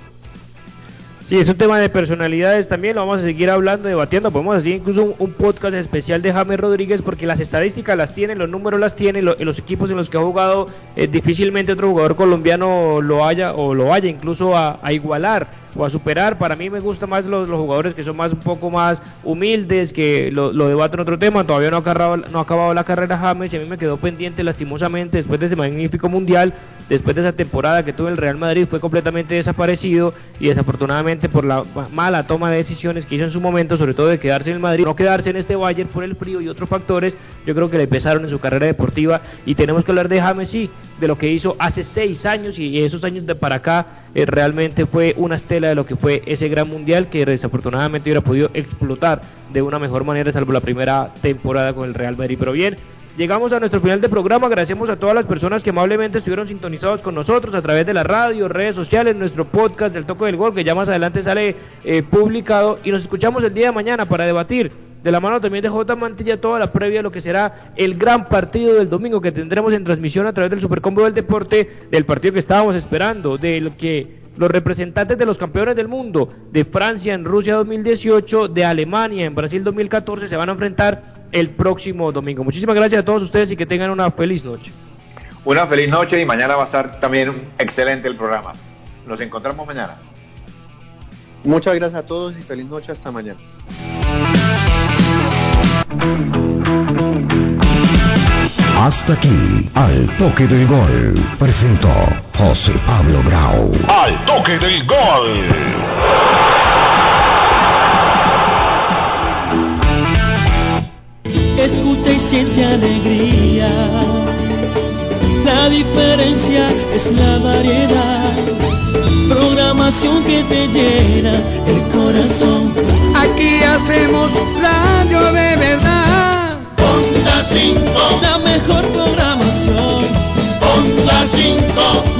Sí, es un tema de personalidades también, lo vamos a seguir hablando, debatiendo, podemos hacer incluso un, podcast especial de James Rodríguez porque las estadísticas las tiene, los números las tiene, los equipos en los que ha jugado eh, difícilmente otro jugador colombiano lo haya o lo haya incluso a igualar o a superar. Para mí me gustan más los, jugadores que son más un poco más humildes, que lo, lo debaten otro tema. Todavía no ha, acabado, no ha acabado la carrera James y a mí me quedó pendiente lastimosamente después de ese magnífico mundial, después de esa temporada que tuvo el Real Madrid, fue completamente desaparecido y desafortunadamente por la mala toma de decisiones que hizo en su momento, sobre todo de quedarse en el Madrid, no quedarse en este Bayern por el frío y otros factores, yo creo que le pesaron en su carrera deportiva y tenemos que hablar de James, sí, de lo que hizo hace seis años y esos años de para acá eh, realmente fue una estela de lo que fue ese gran mundial que desafortunadamente hubiera podido explotar de una mejor manera salvo la primera temporada con el Real Madrid. Pero bien, llegamos a nuestro final de programa. Agradecemos a todas las personas que amablemente estuvieron sintonizados con nosotros a través de la radio, redes sociales, nuestro podcast del Toco del Gol, que ya más adelante sale eh, publicado. Y nos escuchamos el día de mañana para debatir de la mano también de J. Mantilla toda la previa de lo que será el gran partido del domingo que tendremos en transmisión a través del Supercombo del Deporte, del partido que estábamos esperando, del que los representantes de los campeones del mundo, de Francia en Rusia 2018, de Alemania en Brasil 2014, se van a enfrentar el próximo domingo. Muchísimas gracias a todos ustedes y que tengan una feliz noche. Una feliz noche y mañana va a estar también excelente el programa. Nos encontramos mañana. Muchas gracias a todos y feliz noche hasta mañana. Hasta aquí, al toque del gol, presentó José Pablo Grau. Al toque del gol. Escucha y siente alegría. La diferencia es la variedad. Programación que te llena el corazón. Aquí hacemos radio de verdad. Onda 5. La mejor programación. Onda 5